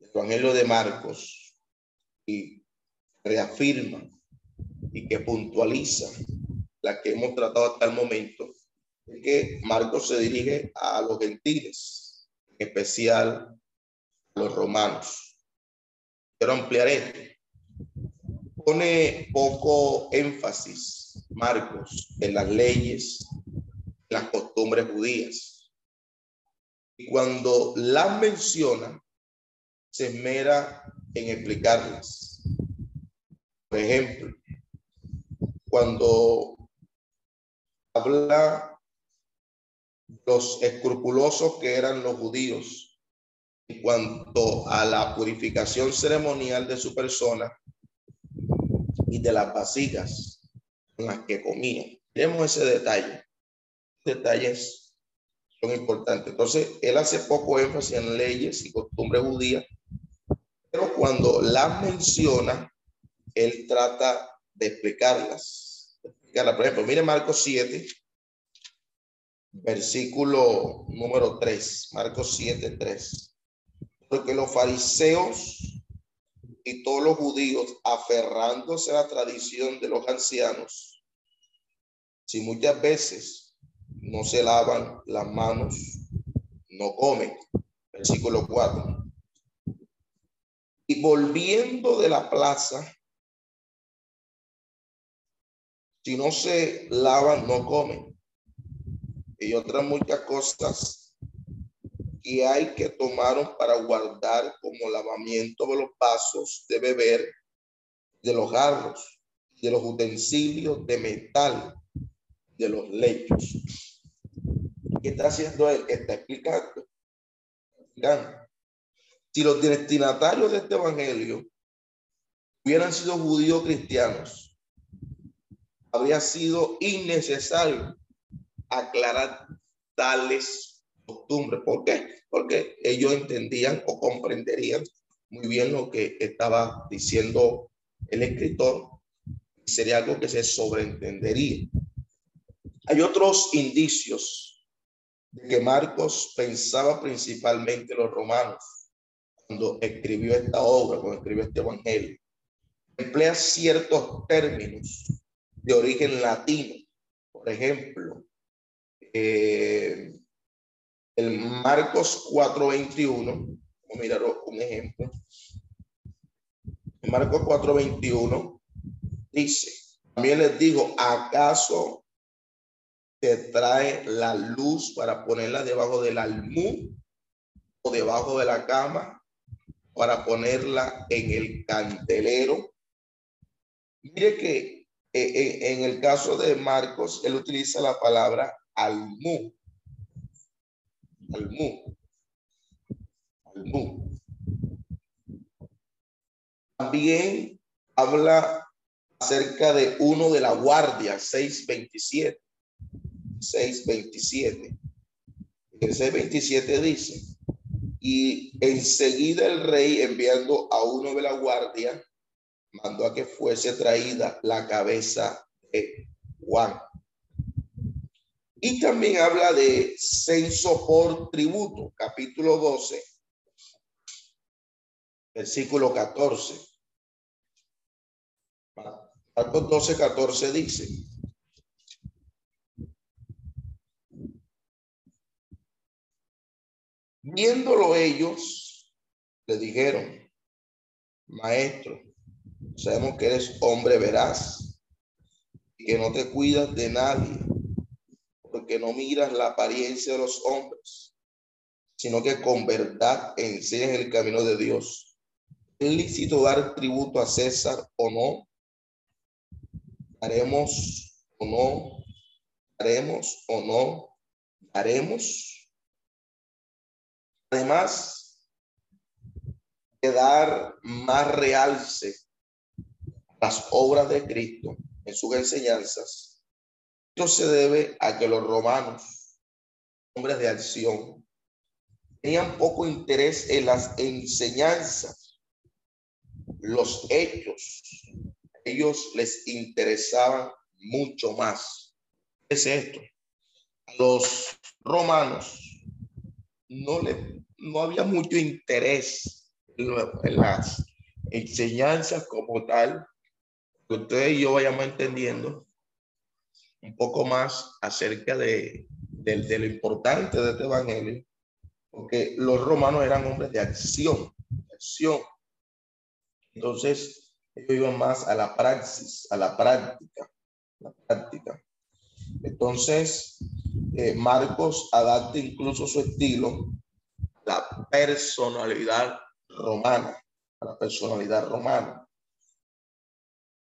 Evangelio de Marcos y reafirma y que puntualiza la que hemos tratado hasta el momento, es que Marcos se dirige a los gentiles, en especial a los romanos. Quiero ampliar esto. Pone poco énfasis Marcos en las leyes, las costumbres judías. Y cuando las menciona, se esmera en explicarlas. Por ejemplo, cuando habla los escrupulosos que eran los judíos en cuanto a la purificación ceremonial de su persona y de las vasijas con las que comían. Tenemos ese detalle. Detalles son importantes. Entonces, él hace poco énfasis en leyes y costumbres judías pero cuando las menciona, él trata de explicarlas. Por ejemplo, mire Marcos 7, versículo número 3. Marcos 7, 3. Porque los fariseos y todos los judíos, aferrándose a la tradición de los ancianos, si muchas veces no se lavan las manos, no comen. Versículo 4 y volviendo de la plaza, si no se lavan, no comen. Y otras muchas cosas que hay que tomar para guardar como lavamiento de los vasos de beber, de los jarros, de los utensilios de metal, de los lechos. ¿Qué está haciendo él? Está explicando. explicando si los destinatarios de este evangelio hubieran sido judíos cristianos, habría sido innecesario aclarar tales costumbres. ¿Por qué? Porque ellos entendían o comprenderían muy bien lo que estaba diciendo el escritor sería algo que se sobreentendería. Hay otros indicios de que Marcos pensaba principalmente los romanos cuando escribió esta obra, cuando escribió este evangelio. Emplea ciertos términos de origen latino. Por ejemplo, eh, el Marcos 4:21, vamos a mirar un ejemplo. Marcos 4:21 dice, también les digo, ¿acaso te trae la luz para ponerla debajo del almú o debajo de la cama para ponerla en el candelero? Mire que eh, eh, en el caso de Marcos, él utiliza la palabra almu. Almu. Almu. También habla acerca de uno de la guardia, 627. 627. El 627 dice, y enseguida el rey enviando a uno de la guardia, mandó a que fuese traída la cabeza de Juan. Y también habla de censo por tributo, capítulo 12, versículo 14. Marcos 12, 14 dice. Viéndolo ellos, le dijeron, maestro, Sabemos que eres hombre veraz y que no te cuidas de nadie, porque no miras la apariencia de los hombres, sino que con verdad enseñas el camino de Dios. ¿Es lícito dar tributo a César o no? ¿Haremos o no? ¿Haremos o no? ¿Haremos? Además de dar más realce las obras de Cristo en sus enseñanzas, esto se debe a que los romanos, hombres de acción, tenían poco interés en las enseñanzas, los hechos. Ellos les interesaban mucho más. ¿Qué es esto? Los romanos no, le, no había mucho interés en las enseñanzas como tal, ustedes y yo vayamos entendiendo un poco más acerca de, de, lo importante de este evangelio, porque los romanos eran hombres de acción, acción. Entonces, ellos iban más a la praxis, a la práctica, la práctica. Entonces, eh, Marcos adapta incluso su estilo la personalidad romana, la personalidad romana.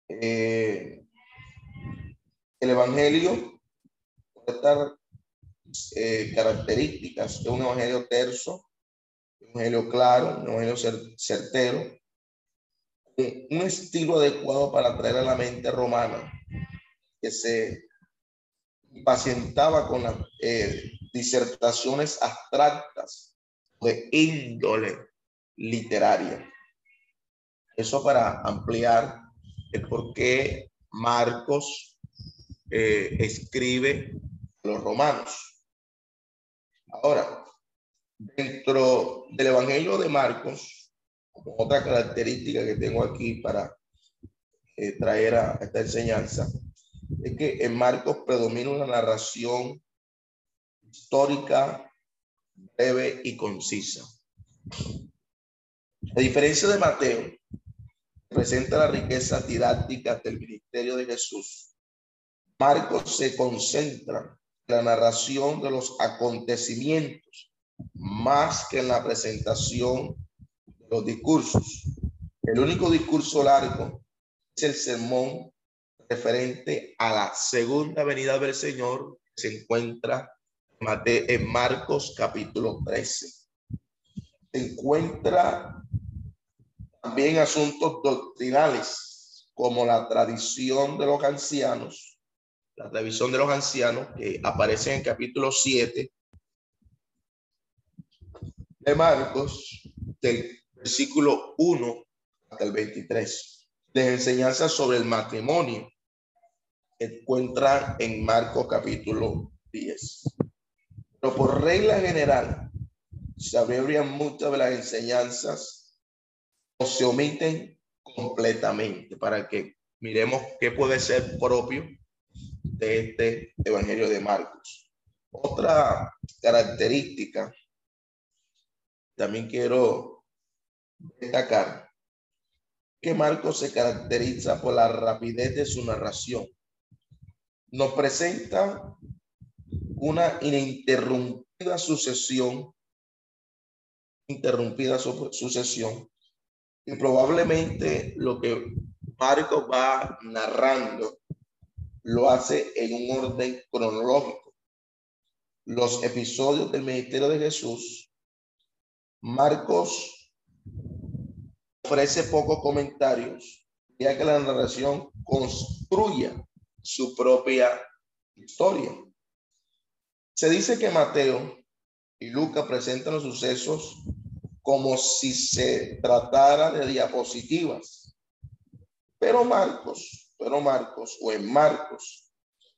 Eh, el Evangelio estar eh, características de un Evangelio terso, un Evangelio claro, un Evangelio certero, un estilo adecuado para traer a la mente romana que se impacientaba con las eh, disertaciones abstractas de índole literaria. Eso para ampliar el por qué Marcos eh, escribe los romanos. Ahora, dentro del Evangelio de Marcos, otra característica que tengo aquí para eh, traer a esta enseñanza, es que en Marcos predomina una narración histórica, breve y concisa. A diferencia de Mateo, presenta la riqueza didáctica del ministerio de Jesús. Marcos se concentra en la narración de los acontecimientos más que en la presentación de los discursos. El único discurso largo es el sermón referente a la segunda venida del Señor que se encuentra en Marcos capítulo 13. Se encuentra también asuntos doctrinales como la tradición de los ancianos la revisión de los ancianos, que aparece en el capítulo 7 de Marcos, del versículo 1 hasta el 23. De enseñanzas sobre el matrimonio encuentran en Marcos capítulo 10. Pero por regla general, se abrevian muchas de las enseñanzas o se omiten completamente para que miremos qué puede ser propio de este Evangelio de Marcos. Otra característica también quiero destacar que Marcos se caracteriza por la rapidez de su narración. Nos presenta una ininterrumpida sucesión, interrumpida sucesión, y probablemente lo que Marcos va narrando lo hace en un orden cronológico. Los episodios del ministerio de Jesús, Marcos ofrece pocos comentarios, ya que la narración construya su propia historia. Se dice que Mateo y Lucas presentan los sucesos como si se tratara de diapositivas. Pero Marcos, pero Marcos o en Marcos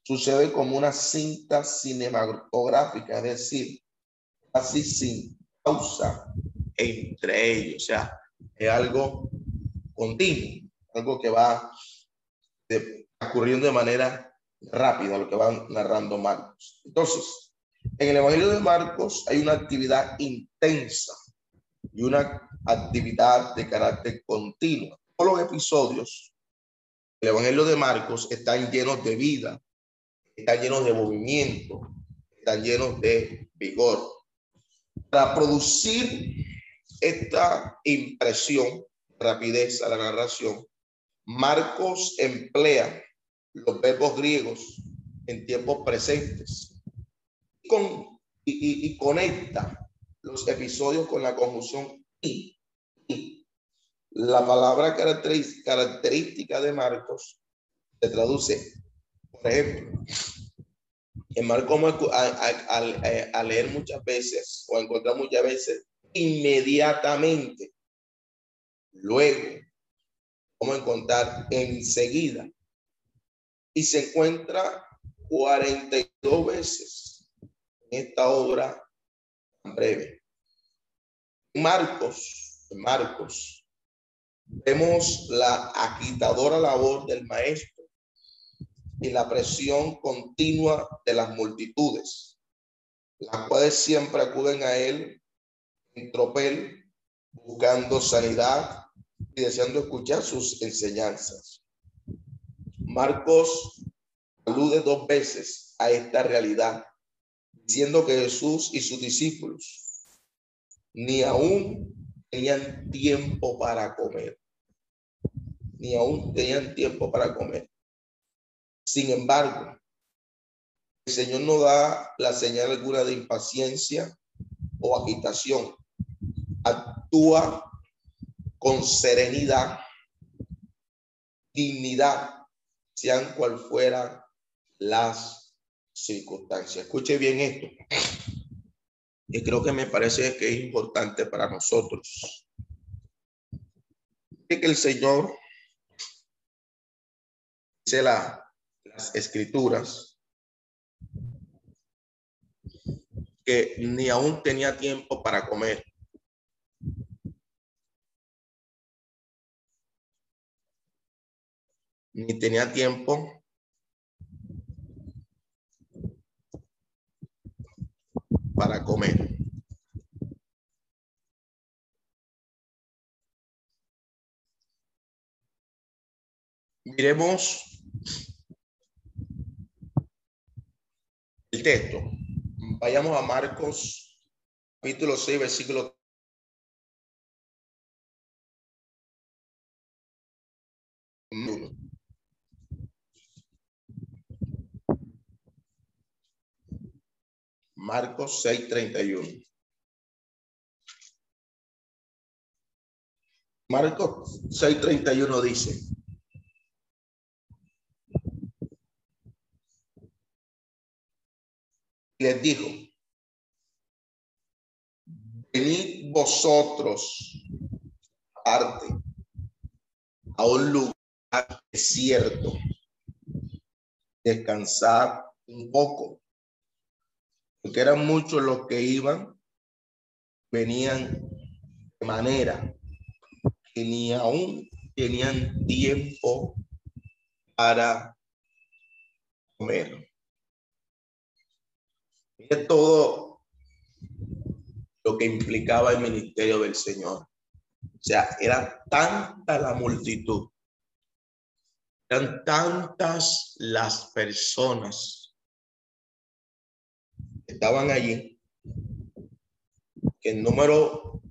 sucede como una cinta cinematográfica, es decir, así sin pausa entre ellos, o sea, es algo continuo, algo que va ocurriendo de manera rápida, lo que va narrando Marcos. Entonces, en el Evangelio de Marcos hay una actividad intensa y una actividad de carácter continuo. Todos los episodios del Evangelio de Marcos están llenos de vida, están llenos de movimiento, están llenos de vigor. Para producir esta impresión, rapidez a la narración, Marcos emplea los verbos griegos en tiempos presentes y conecta los episodios con la conjunción y. La palabra característica de Marcos se traduce, por ejemplo, en Marcos al leer muchas veces o encontrar muchas veces inmediatamente, luego, como encontrar enseguida, y se encuentra 42 veces en esta obra breve. Marcos, Marcos, vemos la agitadora labor del maestro y la presión continua de las multitudes, las cuales siempre acuden a él en tropel, buscando sanidad y deseando escuchar sus enseñanzas. Marcos alude dos veces a esta realidad diciendo que Jesús y sus discípulos ni aún tenían tiempo para comer. Ni aún tenían tiempo para comer. Sin embargo, el Señor no da la señal alguna de impaciencia o agitación. Actúa con serenidad, dignidad, sean cual fueran las circunstancias. Escuche bien esto. Y creo que me parece que es importante para nosotros. Que el Señor las escrituras que ni aún tenía tiempo para comer. Ni tenía tiempo para comer. Miremos el texto. Vayamos a Marcos capítulo 6, versículo Marcos 6:31. Marcos 6:31 dice, les dijo, venid vosotros a un lugar desierto, descansar un poco, porque eran muchos los que iban, venían de manera que ni aún tenían tiempo para comer. Todo lo que implicaba el ministerio del Señor. O sea, era tanta la multitud, eran tantas las personas que estaban allí, que el número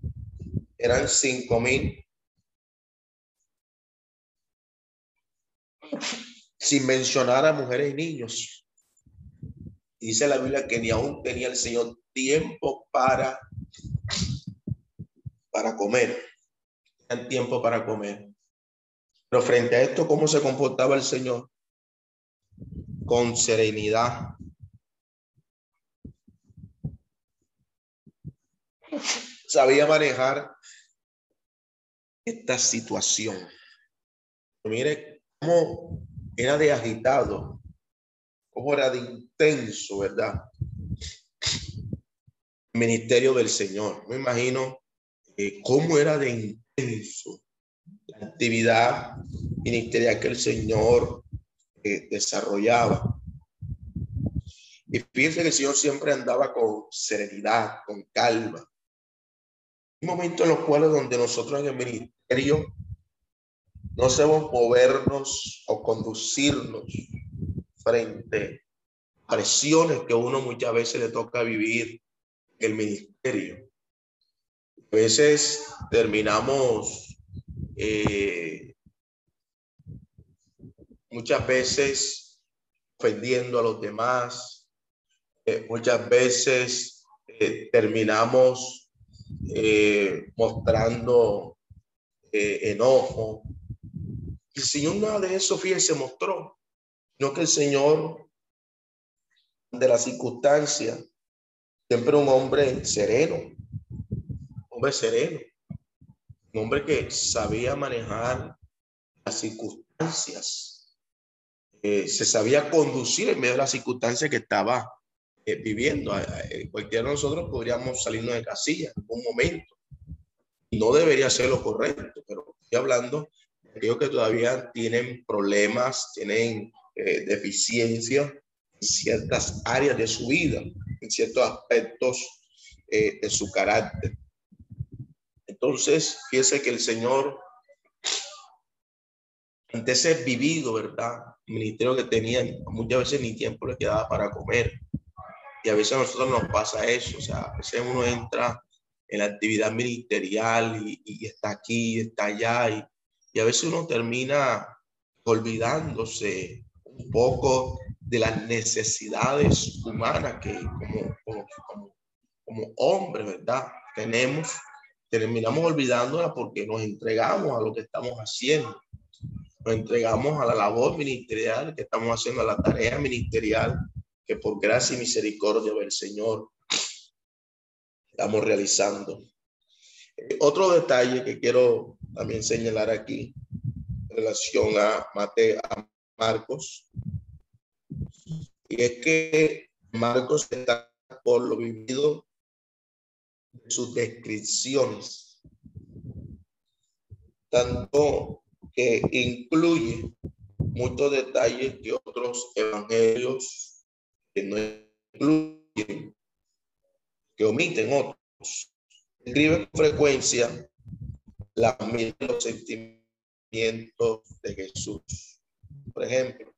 eran cinco mil. Sin mencionar a mujeres y niños. Dice la Biblia que ni aún tenía el Señor tiempo para, para comer tiempo para comer. Pero frente a esto, ¿cómo se comportaba el Señor? Con serenidad. Sabía manejar esta situación. Mire cómo era de agitado, era de intenso, ¿verdad? ministerio del Señor. Me imagino eh, cómo era de la actividad ministerial que el Señor eh, desarrollaba. Y fíjense que el Señor siempre andaba con serenidad, con calma. Un momento en los cuales donde nosotros en el ministerio no sabemos movernos o conducirnos frente a presiones que uno muchas veces le toca vivir el ministerio. A veces terminamos eh, muchas veces ofendiendo a los demás, eh, muchas veces eh, terminamos mostrando enojo. El Señor nada de eso, fíjense, mostró, no que el Señor de la circunstancia, siempre un hombre sereno, hombre sereno, un hombre que sabía manejar las circunstancias, eh, se sabía conducir en medio de las circunstancias que estaba eh, viviendo. Eh, cualquiera de nosotros podríamos salirnos de casilla en un momento. No debería ser lo correcto, pero estoy hablando de aquellos que todavía tienen problemas, tienen deficiencias en ciertas áreas de su vida, en ciertos aspectos de su carácter. Entonces, fíjese que el Señor, ante ese vivido, ¿verdad? ministerio que tenía, muchas veces ni tiempo le quedaba para comer. Y a veces a nosotros nos pasa eso, o sea, a veces uno entra en la actividad ministerial y, está aquí, está allá, y, y, a veces uno termina olvidándose un poco de las necesidades humanas que como, como, como, como hombres, ¿verdad? Tenemos terminamos olvidándola porque nos entregamos a lo que estamos haciendo. Nos entregamos a la labor ministerial que estamos haciendo, a la tarea ministerial que por gracia y misericordia del Señor estamos realizando. Eh, otro detalle que quiero también señalar aquí en relación a Mateo, a Marcos, y es que Marcos está por lo vivido sus descripciones, tanto que incluye muchos detalles que otros evangelios que no incluyen, que omiten otros. Escribe con frecuencia la los sentimientos de Jesús. Por ejemplo,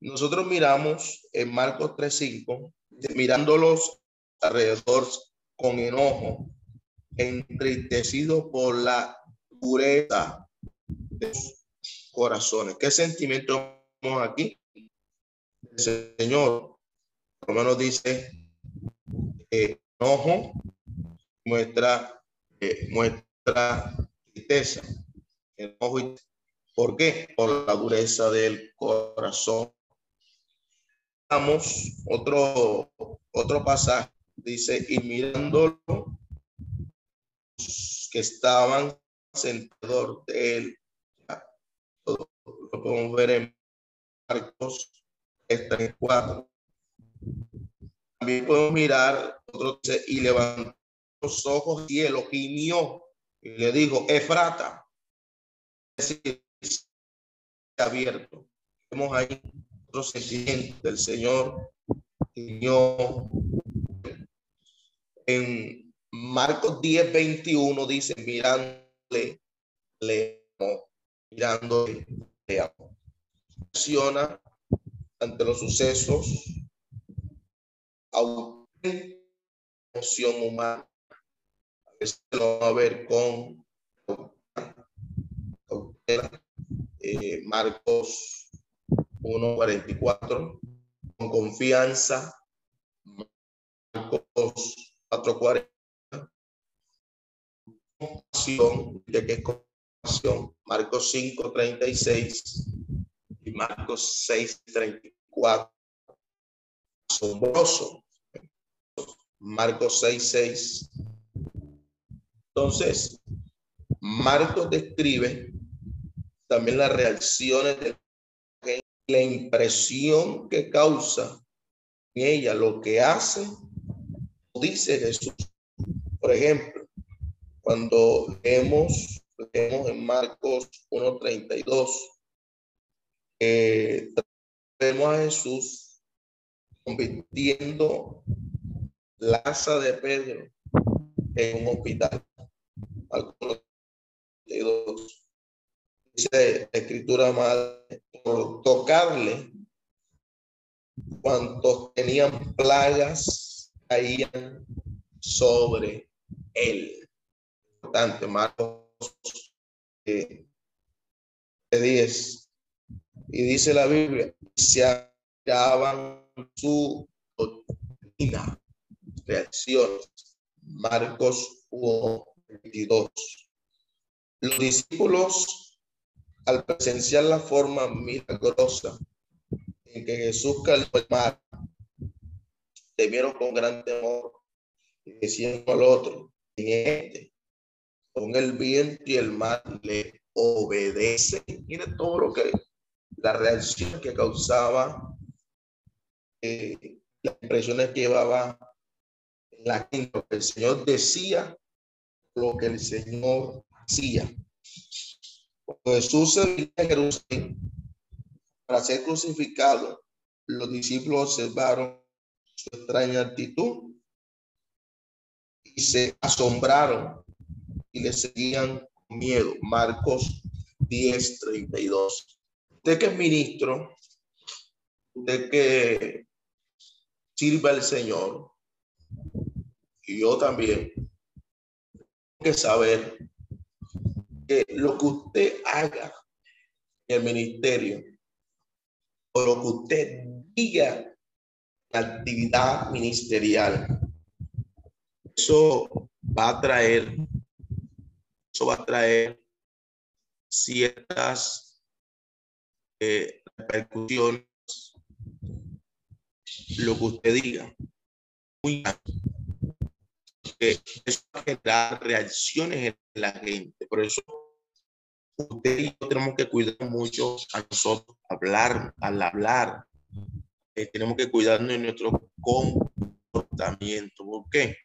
nosotros miramos en Marcos 3.5, mirándolos alrededor con enojo, entristecido por la dureza de sus corazones. ¿Qué sentimiento tenemos aquí? El Señor, por lo menos dice, eh, enojo, muestra, eh, muestra tristeza. Enojo, ¿Por qué? Por la dureza del corazón. Vamos, otro, otro pasaje, dice, y mirando que estaban sentados de él, lo podemos ver en Marcos 4. También podemos mirar, otro y levantó los ojos cielo, y le dijo, Efrata, es decir, abierto. Vemos ahí otro del Señor, gimió. En Marcos 10, 21 dice, mirándole, le mirándole, le ante los sucesos, emoción humana lo va a ver con eh, Marcos 1.44, con confianza, Marcos 4.40, compasión, ya que es compasión, Marcos 5.36 y Marcos 6.34, asombroso, Marcos 6.6 entonces, Marcos describe también las reacciones de la impresión que causa en ella lo que hace, dice Jesús. Por ejemplo, cuando leemos, leemos en Marcos 1.32, eh, vemos a Jesús convirtiendo la asa de Pedro en un hospital dice la escritura madre, por tocarle, cuantos tenían plagas caían sobre él. Importante, Marcos eh, 10. Y dice la Biblia, se hallaban su doctrina, reacciones. Marcos 1, 22. Los discípulos, al presenciar la forma milagrosa en que Jesús calmó el mar, temieron con gran temor y decían al otro, este, con el viento y el mar le obedece. Mire todo lo que, la reacción que causaba, eh, las impresiones que llevaba en la gente, el Señor decía lo que el Señor hacía. Cuando Jesús se vino a Jerusalén para ser crucificado, los discípulos observaron su extraña actitud y se asombraron y le seguían con miedo. Marcos 10, 32. Usted que es ministro, usted que sirva al Señor, y yo también, que saber lo que usted haga en el ministerio o lo que usted diga la actividad ministerial, eso va a traer, eso va a traer ciertas eh, repercusiones, lo que usted diga. Muy que eso va a generar reacciones en la gente. Por eso usted y yo tenemos que cuidar mucho a nosotros hablar, al hablar. Eh, tenemos que cuidarnos de nuestro comportamiento. ¿Por qué?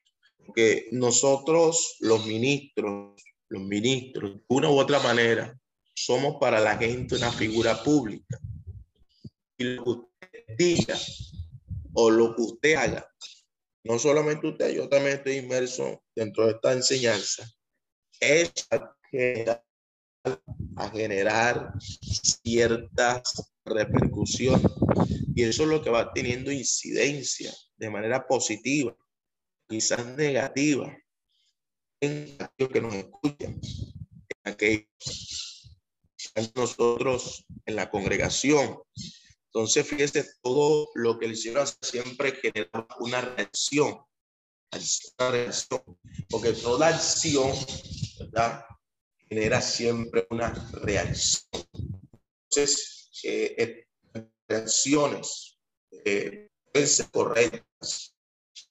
Porque nosotros, los ministros, los ministros, de una u otra manera, somos para la gente una figura pública. Y lo que usted diga o lo que usted haga no solamente usted, yo también estoy inmerso dentro de esta enseñanza, es a generar, a generar ciertas repercusiones. Y eso es lo que va teniendo incidencia de manera positiva, quizás negativa, en aquellos que nos escuchan, en aquellos nosotros en la congregación, entonces, fíjese todo lo que el Señor siempre genera una reacción, una reacción, porque toda acción. Genera siempre una reacción. Entonces, eh, eh, reacciones, eh, pueden ser correctas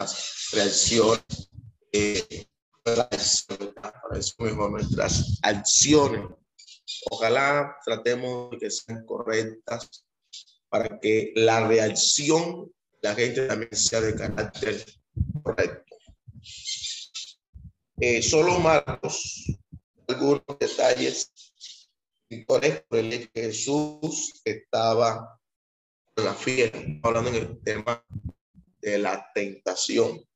las reacciones, eh, para eso mejor nuestras acciones. Ojalá tratemos de que sean correctas para que la reacción de la gente también sea de carácter correcto. Eh, solo Marcos, algunos detalles por el que Jesús estaba en la fiesta, hablando en el tema de la tentación.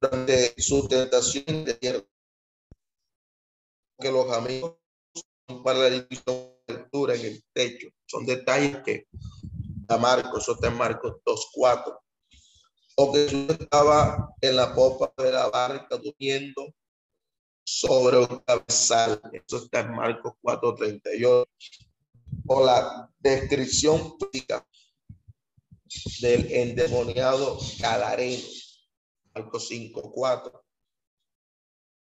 Durante su tentación de que los amigos para la lectura en el techo. Son detalles que a Marcos, eso está en Marcos 2.4. O que Jesús estaba en la popa de la barca durmiendo sobre un cabezal. Eso está en Marcos 4.38. O la descripción del endemoniado Gadareno. Marcos 5.4.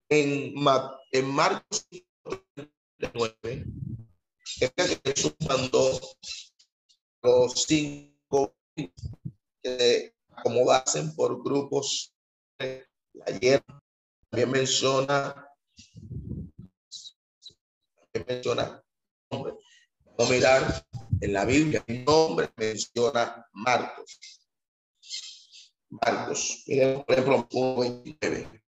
En, en Marcos 9, que Jesús mandó los cinco que acomodasen por grupos. Ayer también menciona, también menciona nombre. Mirar en la Biblia, el nombre menciona Marcos. Marcos, por ejemplo, 29.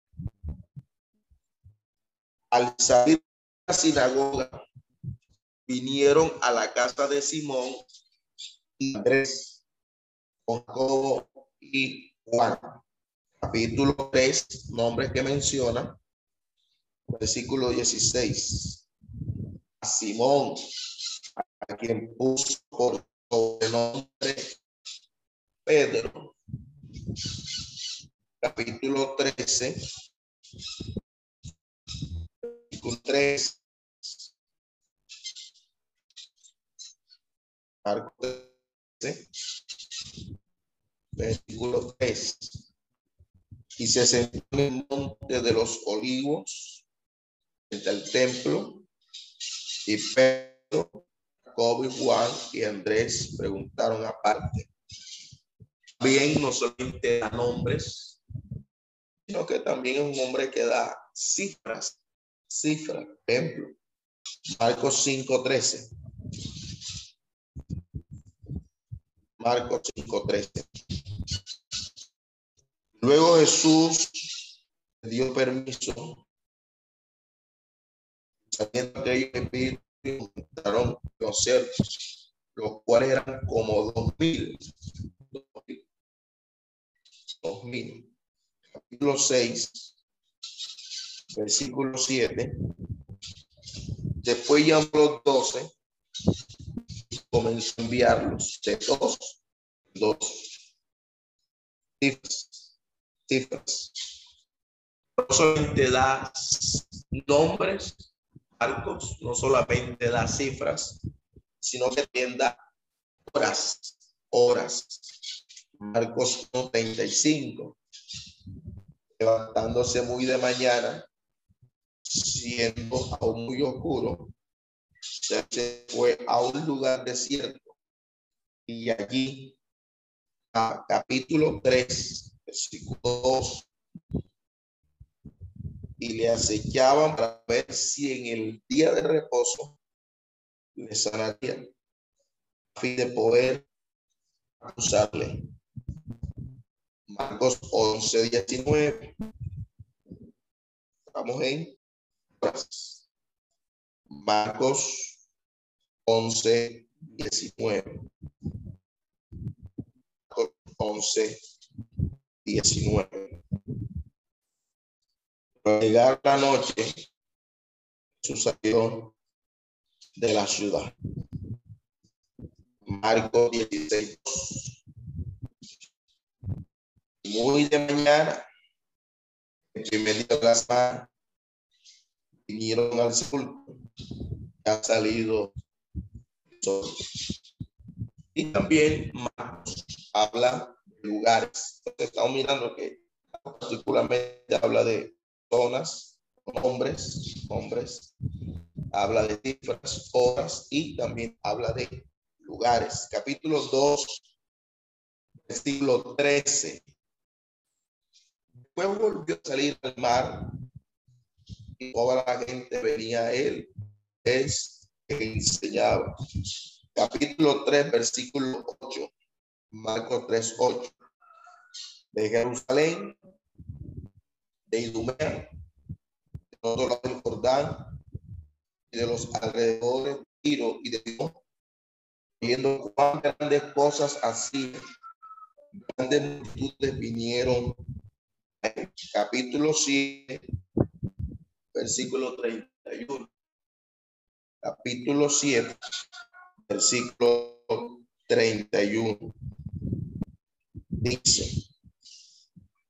Al salir sinagoga, vinieron a la casa de Simón y Andrés, Jacobo y Juan. Capítulo 3, nombres que menciona, versículo 16. A Simón, a quien puso por nombre Pedro. Capítulo 13, 3. Marcos 13, versículo 3. Y se sentó en el monte de los olivos, frente al templo, y Pedro, Jacob y Juan y Andrés preguntaron aparte. Bien, no solamente da nombres, sino que también es un hombre que da cifras cifra, ejemplo, Marcos 5.13. Marcos 5.13. Luego Jesús dio permiso, sabiendo que ellos espíritus intentaron los ciertos, los cuales eran como dos mil. Dos mil. Capítulo 6, versículo 7. Después llamó los doce y comenzó a enviarlos de dos, dos cifras. No solamente da nombres, Marcos, no solamente da cifras, sino que también horas, horas. Marcos 35, levantándose muy de mañana, siendo aún muy oscuro, se fue a un lugar desierto y allí, a capítulo 3, versículo 2, y le acechaban para ver si en el día de reposo le sanarían, a fin de poder acusarle. Marcos 11, 19. Estamos en Marcos 11, 19. 11, 19. Al llegar la noche, Jesús salió de la ciudad. Marcos 16. Muy de mañana, el primer día de la vinieron al sepulcro, ha salido sol. Y también Marcos habla de lugares. estamos mirando que particularmente habla de zonas, hombres, hombres, habla de cifras, horas y también habla de lugares. Capítulo 2 Versículo 13. Después volvió a salir al mar toda la gente venía a él. Es que enseñaba. Capítulo 3, versículo 8. Marcos 3, 8. De Jerusalén, de Idumea, de todo lado del Jordán y de los alrededores de Tiro y de Dios, viendo cuán grandes cosas así, grandes multitudes vinieron. Capítulo 7, versículo 31. Capítulo 7, versículo 31. Dice,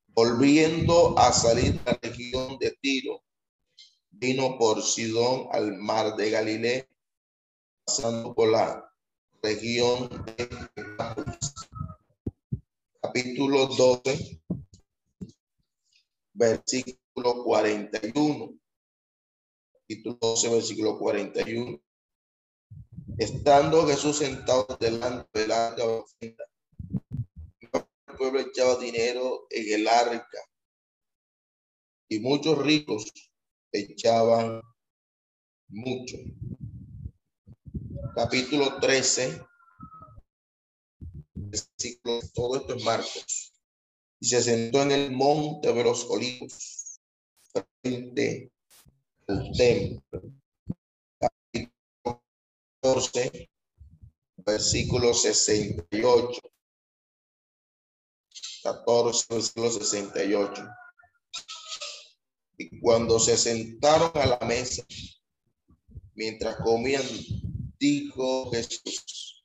volviendo a salir la región de Tiro, vino por Sidón al mar de Galilea, pasando por la región de capítulo 12, versículo 41. Capítulo 12, versículo 41. Estando Jesús sentado delante de la ofrenda, el pueblo echaba dinero en el arca y muchos ricos echaban mucho. Capítulo 13, versículo, todo esto es Marcos. Y se sentó en el monte de los olivos, frente al templo. Capítulo 14, versículo 68. 14, versículo 68. Y cuando se sentaron a la mesa, mientras comían, dijo Jesús,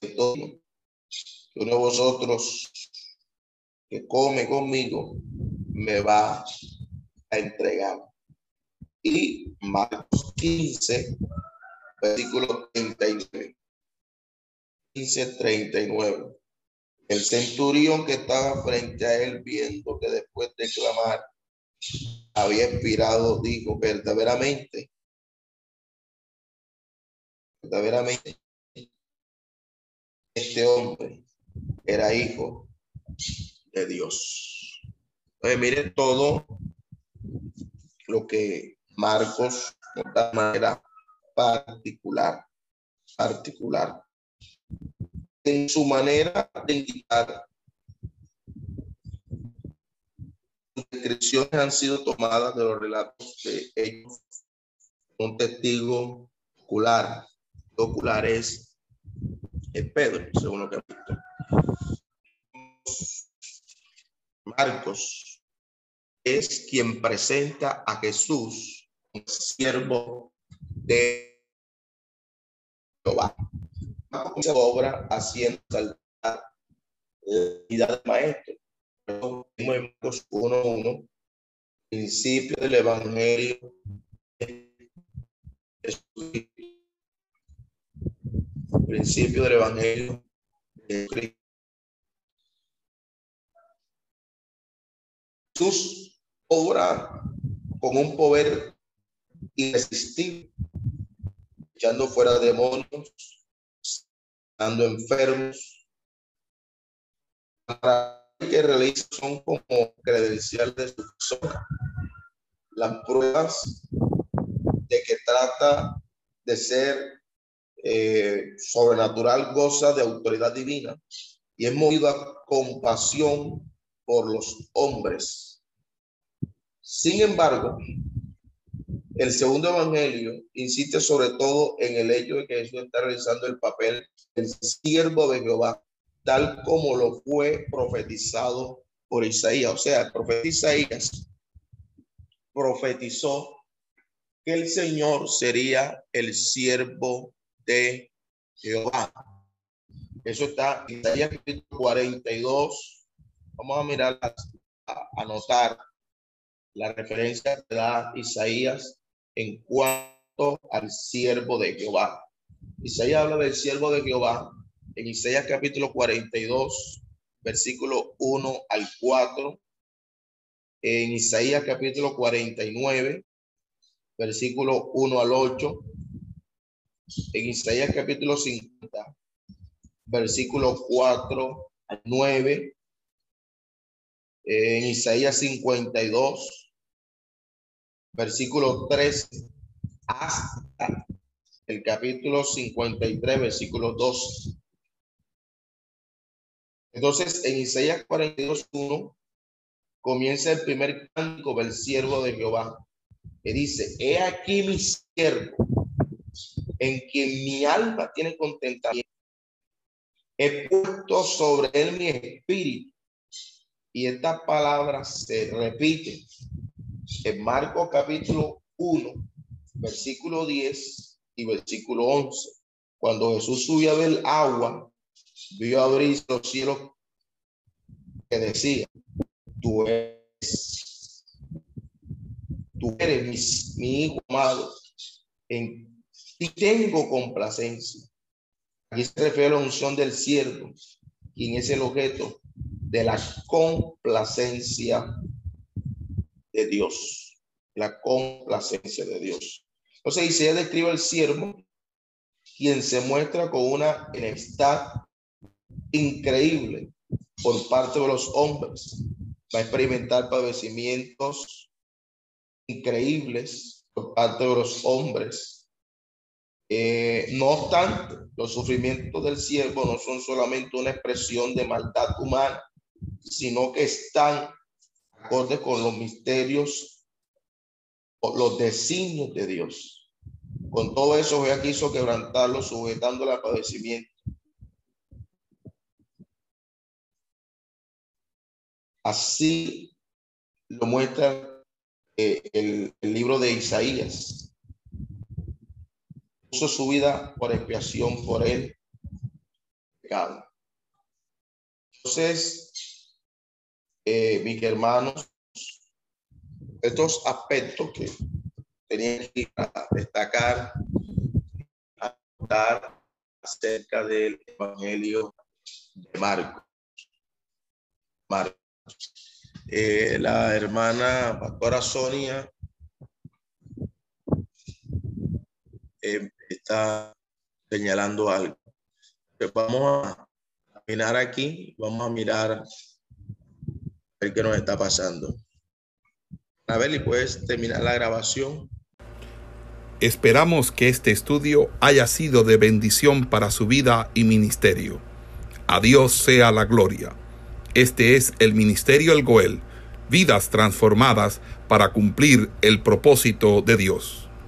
que uno de vosotros que come conmigo me va a entregar. Y Marcos 15, versículo 39. 15, 39. El centurión que estaba frente a él, viendo que después de clamar había expirado, dijo verdaderamente, verdaderamente, este hombre era hijo de Dios. Entonces, miren todo lo que Marcos de manera particular, particular. En su manera de indicar, sus descripciones han sido tomadas de los relatos de ellos. Un testigo ocular, ocular es Pedro, según lo que ha visto. Marcos es quien presenta a Jesús siervo de Jehová. Se obra haciendo saltar la vida del maestro. Marcos 1.1, principio del Evangelio Principio del Evangelio de Cristo. Obra con un poder irresistible, echando fuera demonios, dando enfermos. Para que realiza son como credencial de su persona. Las pruebas de que trata de ser eh, sobrenatural goza de autoridad divina y es movido a compasión por los hombres. Sin embargo, el segundo evangelio insiste sobre todo en el hecho de que Jesús está realizando el papel del siervo de Jehová, tal como lo fue profetizado por Isaías. O sea, el profeta Isaías profetizó que el Señor sería el siervo de Jehová. Eso está en Isaías 42, Vamos a mirar, a anotar la referencia que da Isaías en cuanto al siervo de Jehová. Isaías habla del siervo de Jehová en Isaías capítulo 42, versículo 1 al 4. En Isaías capítulo 49, versículo 1 al 8. En Isaías capítulo 50, versículo 4 al 9, en Isaías 52, versículo 3 hasta el capítulo 53, versículo 2. Entonces, en Isaías 42, 1, comienza el primer cántico del siervo de Jehová, que dice, he aquí mi siervo, en quien mi alma tiene contentamiento. He puesto sobre él mi espíritu. Y esta palabra se repite en Marcos capítulo 1, versículo 10 y versículo 11. Cuando Jesús subía del agua, vio abrir los cielos que decía, tú eres, tú eres mi, hijo amado, en tengo complacencia. Aquí se refiere a la unción del siervo, quien es el objeto de la complacencia de Dios, la complacencia de Dios. Entonces Isaías describe al siervo, quien se muestra con una enemistad increíble por parte de los hombres. Va a experimentar padecimientos increíbles por parte de los hombres. Eh, no obstante, los sufrimientos del siervo no son solamente una expresión de maldad humana, sino que están acorde con los misterios los designios de Dios. Con todo eso, Jehová quiso quebrantarlo, sujetándole al padecimiento Así lo muestra eh, el, libro de Isaías. Puso su vida por expiación por él. Entonces, eh, mis hermanos, estos aspectos que tenía que destacar, acerca del Evangelio de Marcos. Marcos. Eh, la hermana pastora Sonia eh, está señalando algo. Pues vamos a mirar aquí, vamos a mirar ver qué nos está pasando. Puedes terminar la grabación. Esperamos que este estudio haya sido de bendición para su vida y ministerio. A Dios sea la gloria. Este es el Ministerio El Goel, vidas transformadas para cumplir el propósito de Dios.